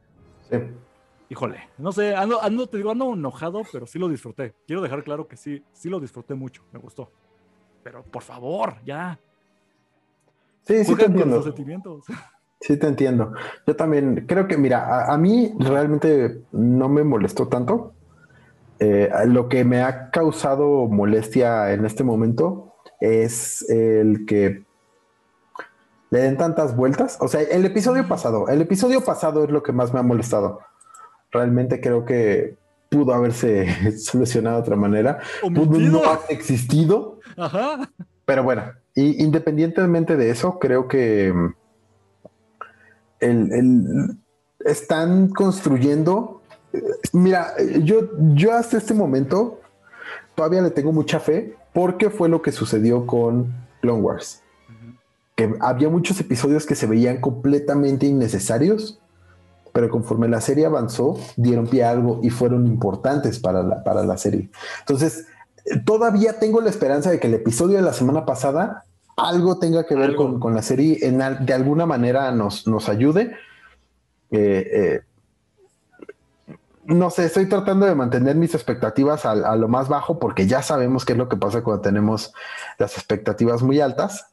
Sí. Híjole, no sé, ando, ando, te digo, ando enojado, pero sí lo disfruté. Quiero dejar claro que sí, sí lo disfruté mucho, me gustó. Pero por favor, ya, Sí, sí te entiendo. los sentimientos. Sí, te entiendo. Yo también creo que, mira, a, a mí realmente no me molestó tanto. Eh, lo que me ha causado molestia en este momento es el que le den tantas vueltas. O sea, el episodio pasado, el episodio pasado es lo que más me ha molestado. Realmente creo que pudo haberse [LAUGHS] solucionado de otra manera. Pudo no haber existido. Ajá. Pero bueno, y independientemente de eso, creo que mm, el, el- están construyendo. eh, Mira, yo, yo hasta este momento todavía le tengo mucha fe porque fue lo que sucedió con Clone Wars. Que había muchos episodios que se veían completamente innecesarios, pero conforme la serie avanzó, dieron pie a algo y fueron importantes para la, para la serie. Entonces, todavía tengo la esperanza de que el episodio de la semana pasada algo tenga que ver con, con la serie, en al- de alguna manera nos, nos ayude. Eh, eh, no sé, estoy tratando de mantener mis expectativas a, lo más bajo porque ya sabemos qué es lo que pasa cuando tenemos las expectativas muy altas.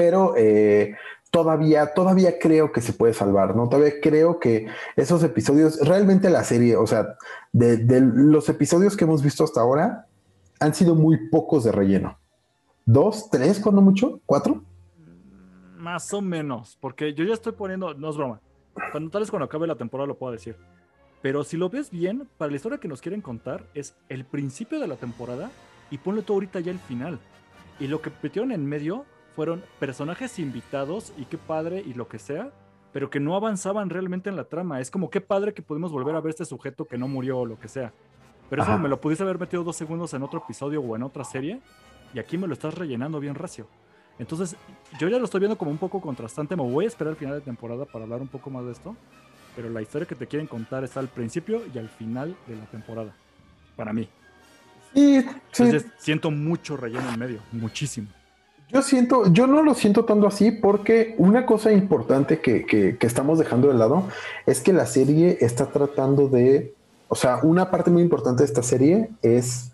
Pero eh, todavía, todavía creo que se puede salvar, ¿no? Todavía creo que esos episodios, realmente la serie, o sea, de, de los episodios que hemos visto hasta ahora, han sido muy pocos de relleno. ¿Dos, tres, cuando mucho? ¿Cuatro? Más o menos, porque yo ya estoy poniendo, no es broma. Cuando tal vez cuando acabe la temporada lo puedo decir. Pero si lo ves bien, para la historia que nos quieren contar es el principio de la temporada y ponle todo ahorita ya el final. Y lo que metieron en medio fueron personajes invitados y qué padre y lo que sea, pero que no avanzaban realmente en la trama. Es como qué padre que pudimos volver a ver este sujeto que no murió o lo que sea. Pero eso me lo pudiste haber metido dos segundos en otro episodio o en otra serie y aquí me lo estás rellenando bien recio. Entonces, yo ya lo estoy viendo como un poco contrastante. Me voy a esperar al final de temporada para hablar un poco más de esto. Pero la historia que te quieren contar está al principio y al final de la temporada. Para mí. Sí, sí. Entonces, siento mucho relleno en medio. Muchísimo. Yo siento, yo no lo siento tanto así porque una cosa importante que, que- que estamos dejando de lado es que la serie está tratando de, o sea, una parte muy importante de esta serie es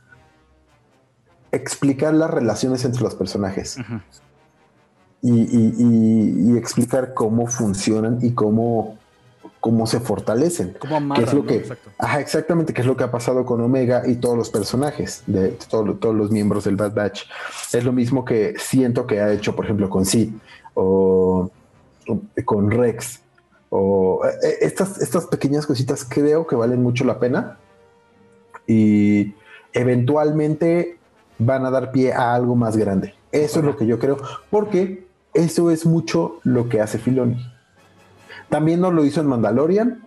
explicar las relaciones entre los personajes. Y- y- y explicar cómo funcionan y cómo, cómo se fortalecen. ¿Cómo amarran, ¿Qué es lo no? que, Exacto. ajá, exactamente, qué es lo que ha pasado con Omega y todos los personajes de todo- todos los miembros del Bad Batch. Es lo mismo que siento que ha hecho, por ejemplo, con Sid o, o con Rex. O eh, estas, estas pequeñas cositas creo que valen mucho la pena y eventualmente van a dar pie a algo más grande. Eso es lo que yo creo, porque eso es mucho lo que hace Filoni. También nos lo hizo en Mandalorian,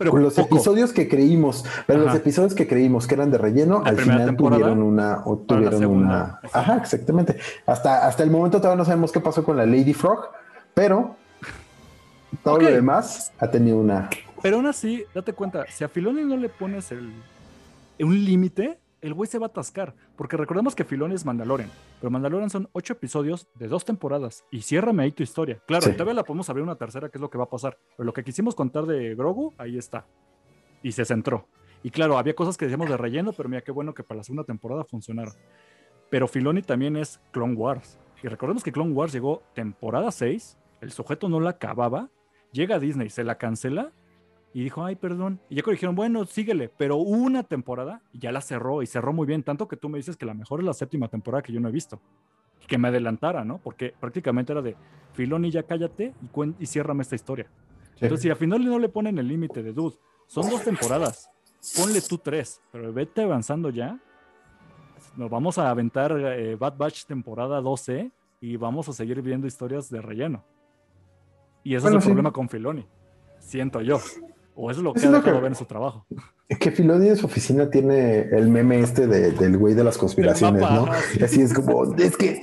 pero Con los poco. episodios que creímos, pero los episodios que creímos que eran de relleno, La al final tuvieron una, o tuvieron una. Ajá, exactamente. Hasta, hasta el momento todavía no sabemos qué pasó con la Lady Frog, pero todo lo demás ha tenido una. Pero aún así, date cuenta, si a Filoni no le pones el, un límite, el güey se va a atascar. Porque recordemos que Filoni es Mandalorian, pero Mandalorian son ocho episodios de dos temporadas y ciérrame ahí tu historia. Claro, Sí. y todavía la podemos abrir una tercera, que es lo que va a pasar. Pero lo que quisimos contar de Grogu, ahí está. Y se centró. Y claro, había cosas que decíamos de relleno, pero mira qué bueno que para la segunda temporada funcionaron. Pero Filoni también es Clone Wars. Y recordemos que Clone Wars llegó temporada 6, el sujeto no la acababa, llega a Disney, se la cancela y dijo, ay, perdón. Y ya dijeron, bueno, síguele, pero una temporada y ya la cerró y cerró muy bien, tanto que tú me dices que la mejor es la séptima temporada que yo no he visto. Que me adelantara, ¿no? Porque prácticamente era de, Filoni, ya cállate y, cuen- y ciérrame esta historia. Entonces, si al final no le ponen el límite de dude, son dos temporadas, ponle tú tres, pero vete avanzando ya. Nos vamos a aventar eh, Bad Batch temporada 12 y vamos a seguir viendo historias de relleno. Y ese Bueno, es el sí. problema con Filoni, siento yo. O eso es lo que es lo dejado que- ver en su trabajo. Que Filoni en su oficina tiene el meme este de- del güey de las conspiraciones, mapa, ¿no? ajá, sí. Y Así es como, es que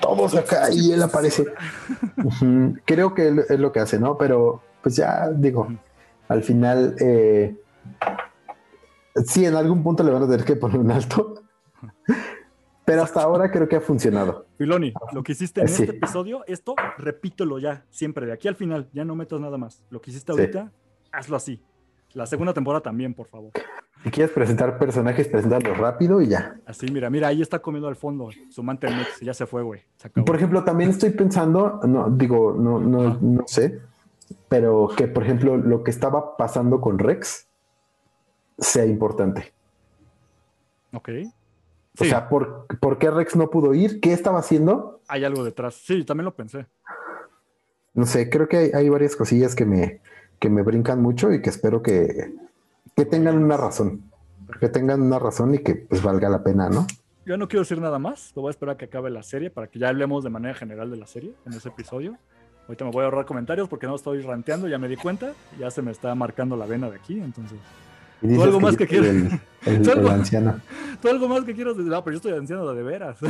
todos acá y él aparece. Creo que él- es lo que hace, ¿no? Pero pues ya digo, al final, eh, sí, en algún punto le van a tener que poner un alto. Pero hasta ahora creo que ha funcionado. Filoni, lo que hiciste en Sí. este episodio, esto repítelo ya, siempre, de aquí al final, ya no metas nada más. Lo que hiciste Sí. Hazlo así. La segunda temporada también, por favor. Si quieres presentar personajes, presentarlos rápido y ya. Así, mira, mira, ahí está comiendo al fondo su mante mix, ya se fue, güey. Se acabó. Por ejemplo, también estoy pensando, no digo, no, no, no sé, pero que por ejemplo lo que estaba pasando con Rex sea importante. Ok. O Sí, sea, ¿por, ¿por qué Rex no pudo ir? ¿Qué estaba haciendo? hay algo detrás. Sí, también lo pensé. No sé, creo que hay, hay varias cosillas que me, que me brincan mucho y que espero que, que tengan una razón. Que tengan una razón y que pues valga la pena, ¿no? Yo no quiero decir nada más, lo voy a esperar a que acabe la serie para que ya hablemos de manera general de la serie en ese episodio. Ahorita me voy a ahorrar comentarios porque no estoy ranteando, ya me di cuenta, ya se me está marcando la vena de aquí, entonces. Dices algo más que quieras? El, el- [LAUGHS] ¿Tú algo? el anciano. [LAUGHS] ¿Tú algo más que quieras decir? No, pero yo estoy anciano de veras. [LAUGHS] ¿Tú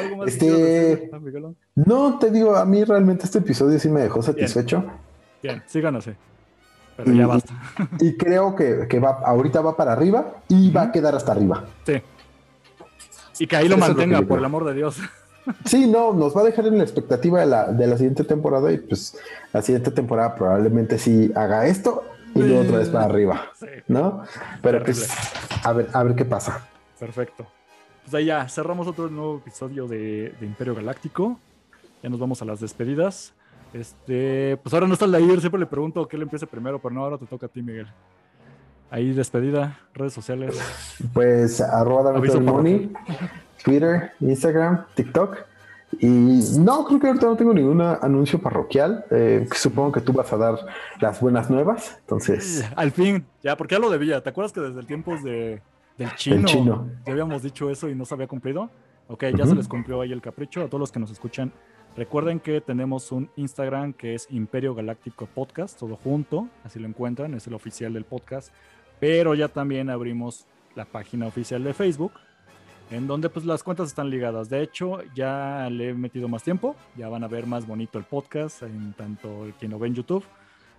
algo más Este- que decir, ah? No, te digo, a mí realmente este episodio sí me dejó satisfecho. Bien, síganos. Pero ya Y- basta. Y creo que, que va, ahorita va para arriba y va a quedar hasta arriba. Sí. Y que ahí lo Eso mantenga, por el amor de Dios. [LAUGHS] Sí, no, nos va a dejar en la expectativa de la, de la siguiente temporada y pues la siguiente temporada probablemente sí haga esto y luego otra vez para arriba, Sí, ¿no? Pero Terrible. pues a ver, a ver qué pasa. perfecto. Pues ahí ya, cerramos otro nuevo episodio de, de Imperio Galáctico. Ya nos vamos a las despedidas. Este, pues ahora no está el Lair, siempre le pregunto que él empiece primero, pero no, ahora te toca a ti, Miguel. Ahí despedida, redes sociales. Pues arroba el money, Twitter, Instagram, TikTok. Y no, creo que ahorita no tengo ningún anuncio parroquial. Eh, supongo que tú vas a dar las buenas nuevas. Entonces, Al fin, ya, porque ya lo debía. ¿Te acuerdas que desde el tiempos de, del chino, ya habíamos dicho eso y no se había cumplido? Ok, ya se les cumplió ahí el capricho. A todos los que nos escuchan, recuerden que tenemos un Instagram que es Imperio Galáctico Podcast, todo junto, así lo encuentran, es el oficial del podcast. Pero ya también abrimos la página oficial de Facebook, en donde pues las cuentas están ligadas. De hecho, ya le he metido más tiempo, ya van a ver más bonito el podcast, en tanto quien lo ve en YouTube,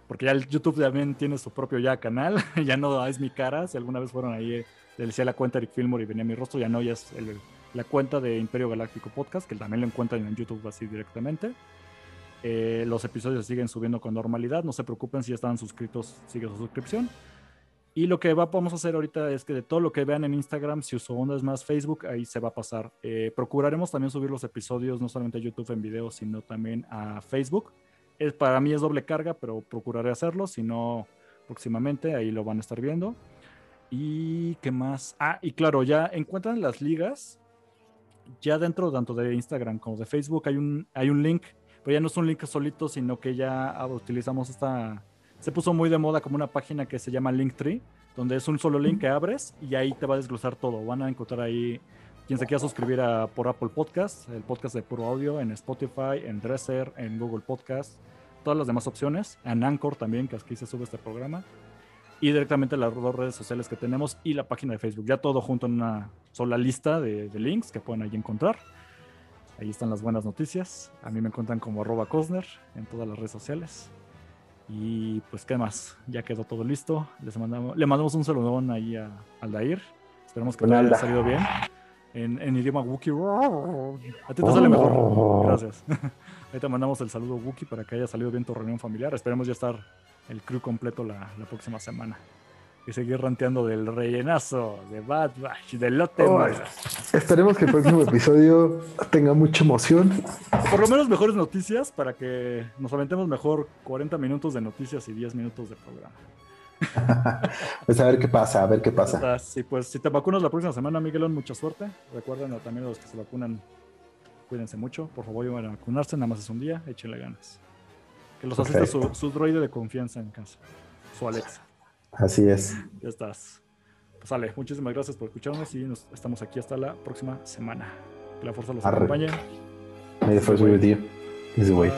porque ya el YouTube también tiene su propio ya canal, [LAUGHS] ya no es mi cara, si alguna vez fueron ahí, eh, le decía la cuenta Eric Fillmore y venía mi rostro, ya no, ya es el- la cuenta de Imperio Galáctico Podcast, que también lo encuentran en YouTube así directamente. Eh, los episodios siguen subiendo con normalidad, no se preocupen si estaban suscritos, sigue su suscripción. Y lo que va- vamos a hacer ahorita es que de todo lo que vean en Instagram, si su onda es más Facebook, ahí se va a pasar. Eh, procuraremos también subir los episodios, no solamente a YouTube en video, sino también a Facebook. Es, para mí es doble carga, pero procuraré hacerlo, si no, próximamente ahí lo van a estar viendo. ¿Y qué más? Ah, y claro, ya encuentran las ligas. Ya dentro tanto de Instagram como de Facebook hay un, hay un link, pero ya no es un link solito, sino que ya utilizamos esta... Se puso muy de moda como una página que se llama Linktree, donde es un solo link que abres y ahí te va a desglosar todo. Van a encontrar ahí quien se quiera suscribir a, por Apple Podcast, el podcast de puro audio, en Spotify, en Dresser, en Google Podcast, todas las demás opciones, en Anchor también, que aquí se sube este programa, y directamente las dos redes sociales que tenemos y la página de Facebook. Ya todo junto en una sola lista de, de links que pueden ahí encontrar. Ahí están las buenas noticias. A mí me encuentran como arroba Cosner en todas las redes sociales. Y pues, ¿qué más? Ya quedó todo listo. Les mandamos, le mandamos un saludón ahí a Aldair. Esperamos que todo haya salido bien. En, en idioma Wookiee. A ti te sale mejor. Gracias. [LAUGHS] Ahí te mandamos el saludo Wookiee para que haya salido bien tu reunión familiar. Esperemos ya estar el crew completo la, la próxima semana y seguir ranteando del rellenazo, de Bad Batch, del lote. Oh, esperemos que el próximo episodio tenga mucha emoción. Por lo menos mejores noticias para que nos aventemos mejor 40 minutos de noticias y 10 minutos de programa. [LAUGHS] pues a ver qué pasa, a ver qué pasa. Sí, pues si te vacunas la próxima semana, Miguelón, mucha suerte. Recuerden también a los que se vacunan, cuídense mucho. Por favor, vayan a vacunarse, nada más es un día, échenle ganas. Que los asista su, su droide de confianza en casa, su Alexa. Así es. Ya estás. Pues sale, muchísimas gracias por escucharnos y nos estamos aquí hasta la próxima semana. Que la fuerza los Arre. acompañe. May the force be with you. Bye.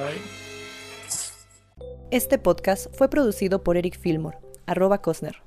Este podcast fue producido por Eric Fillmore, arroba Cosner.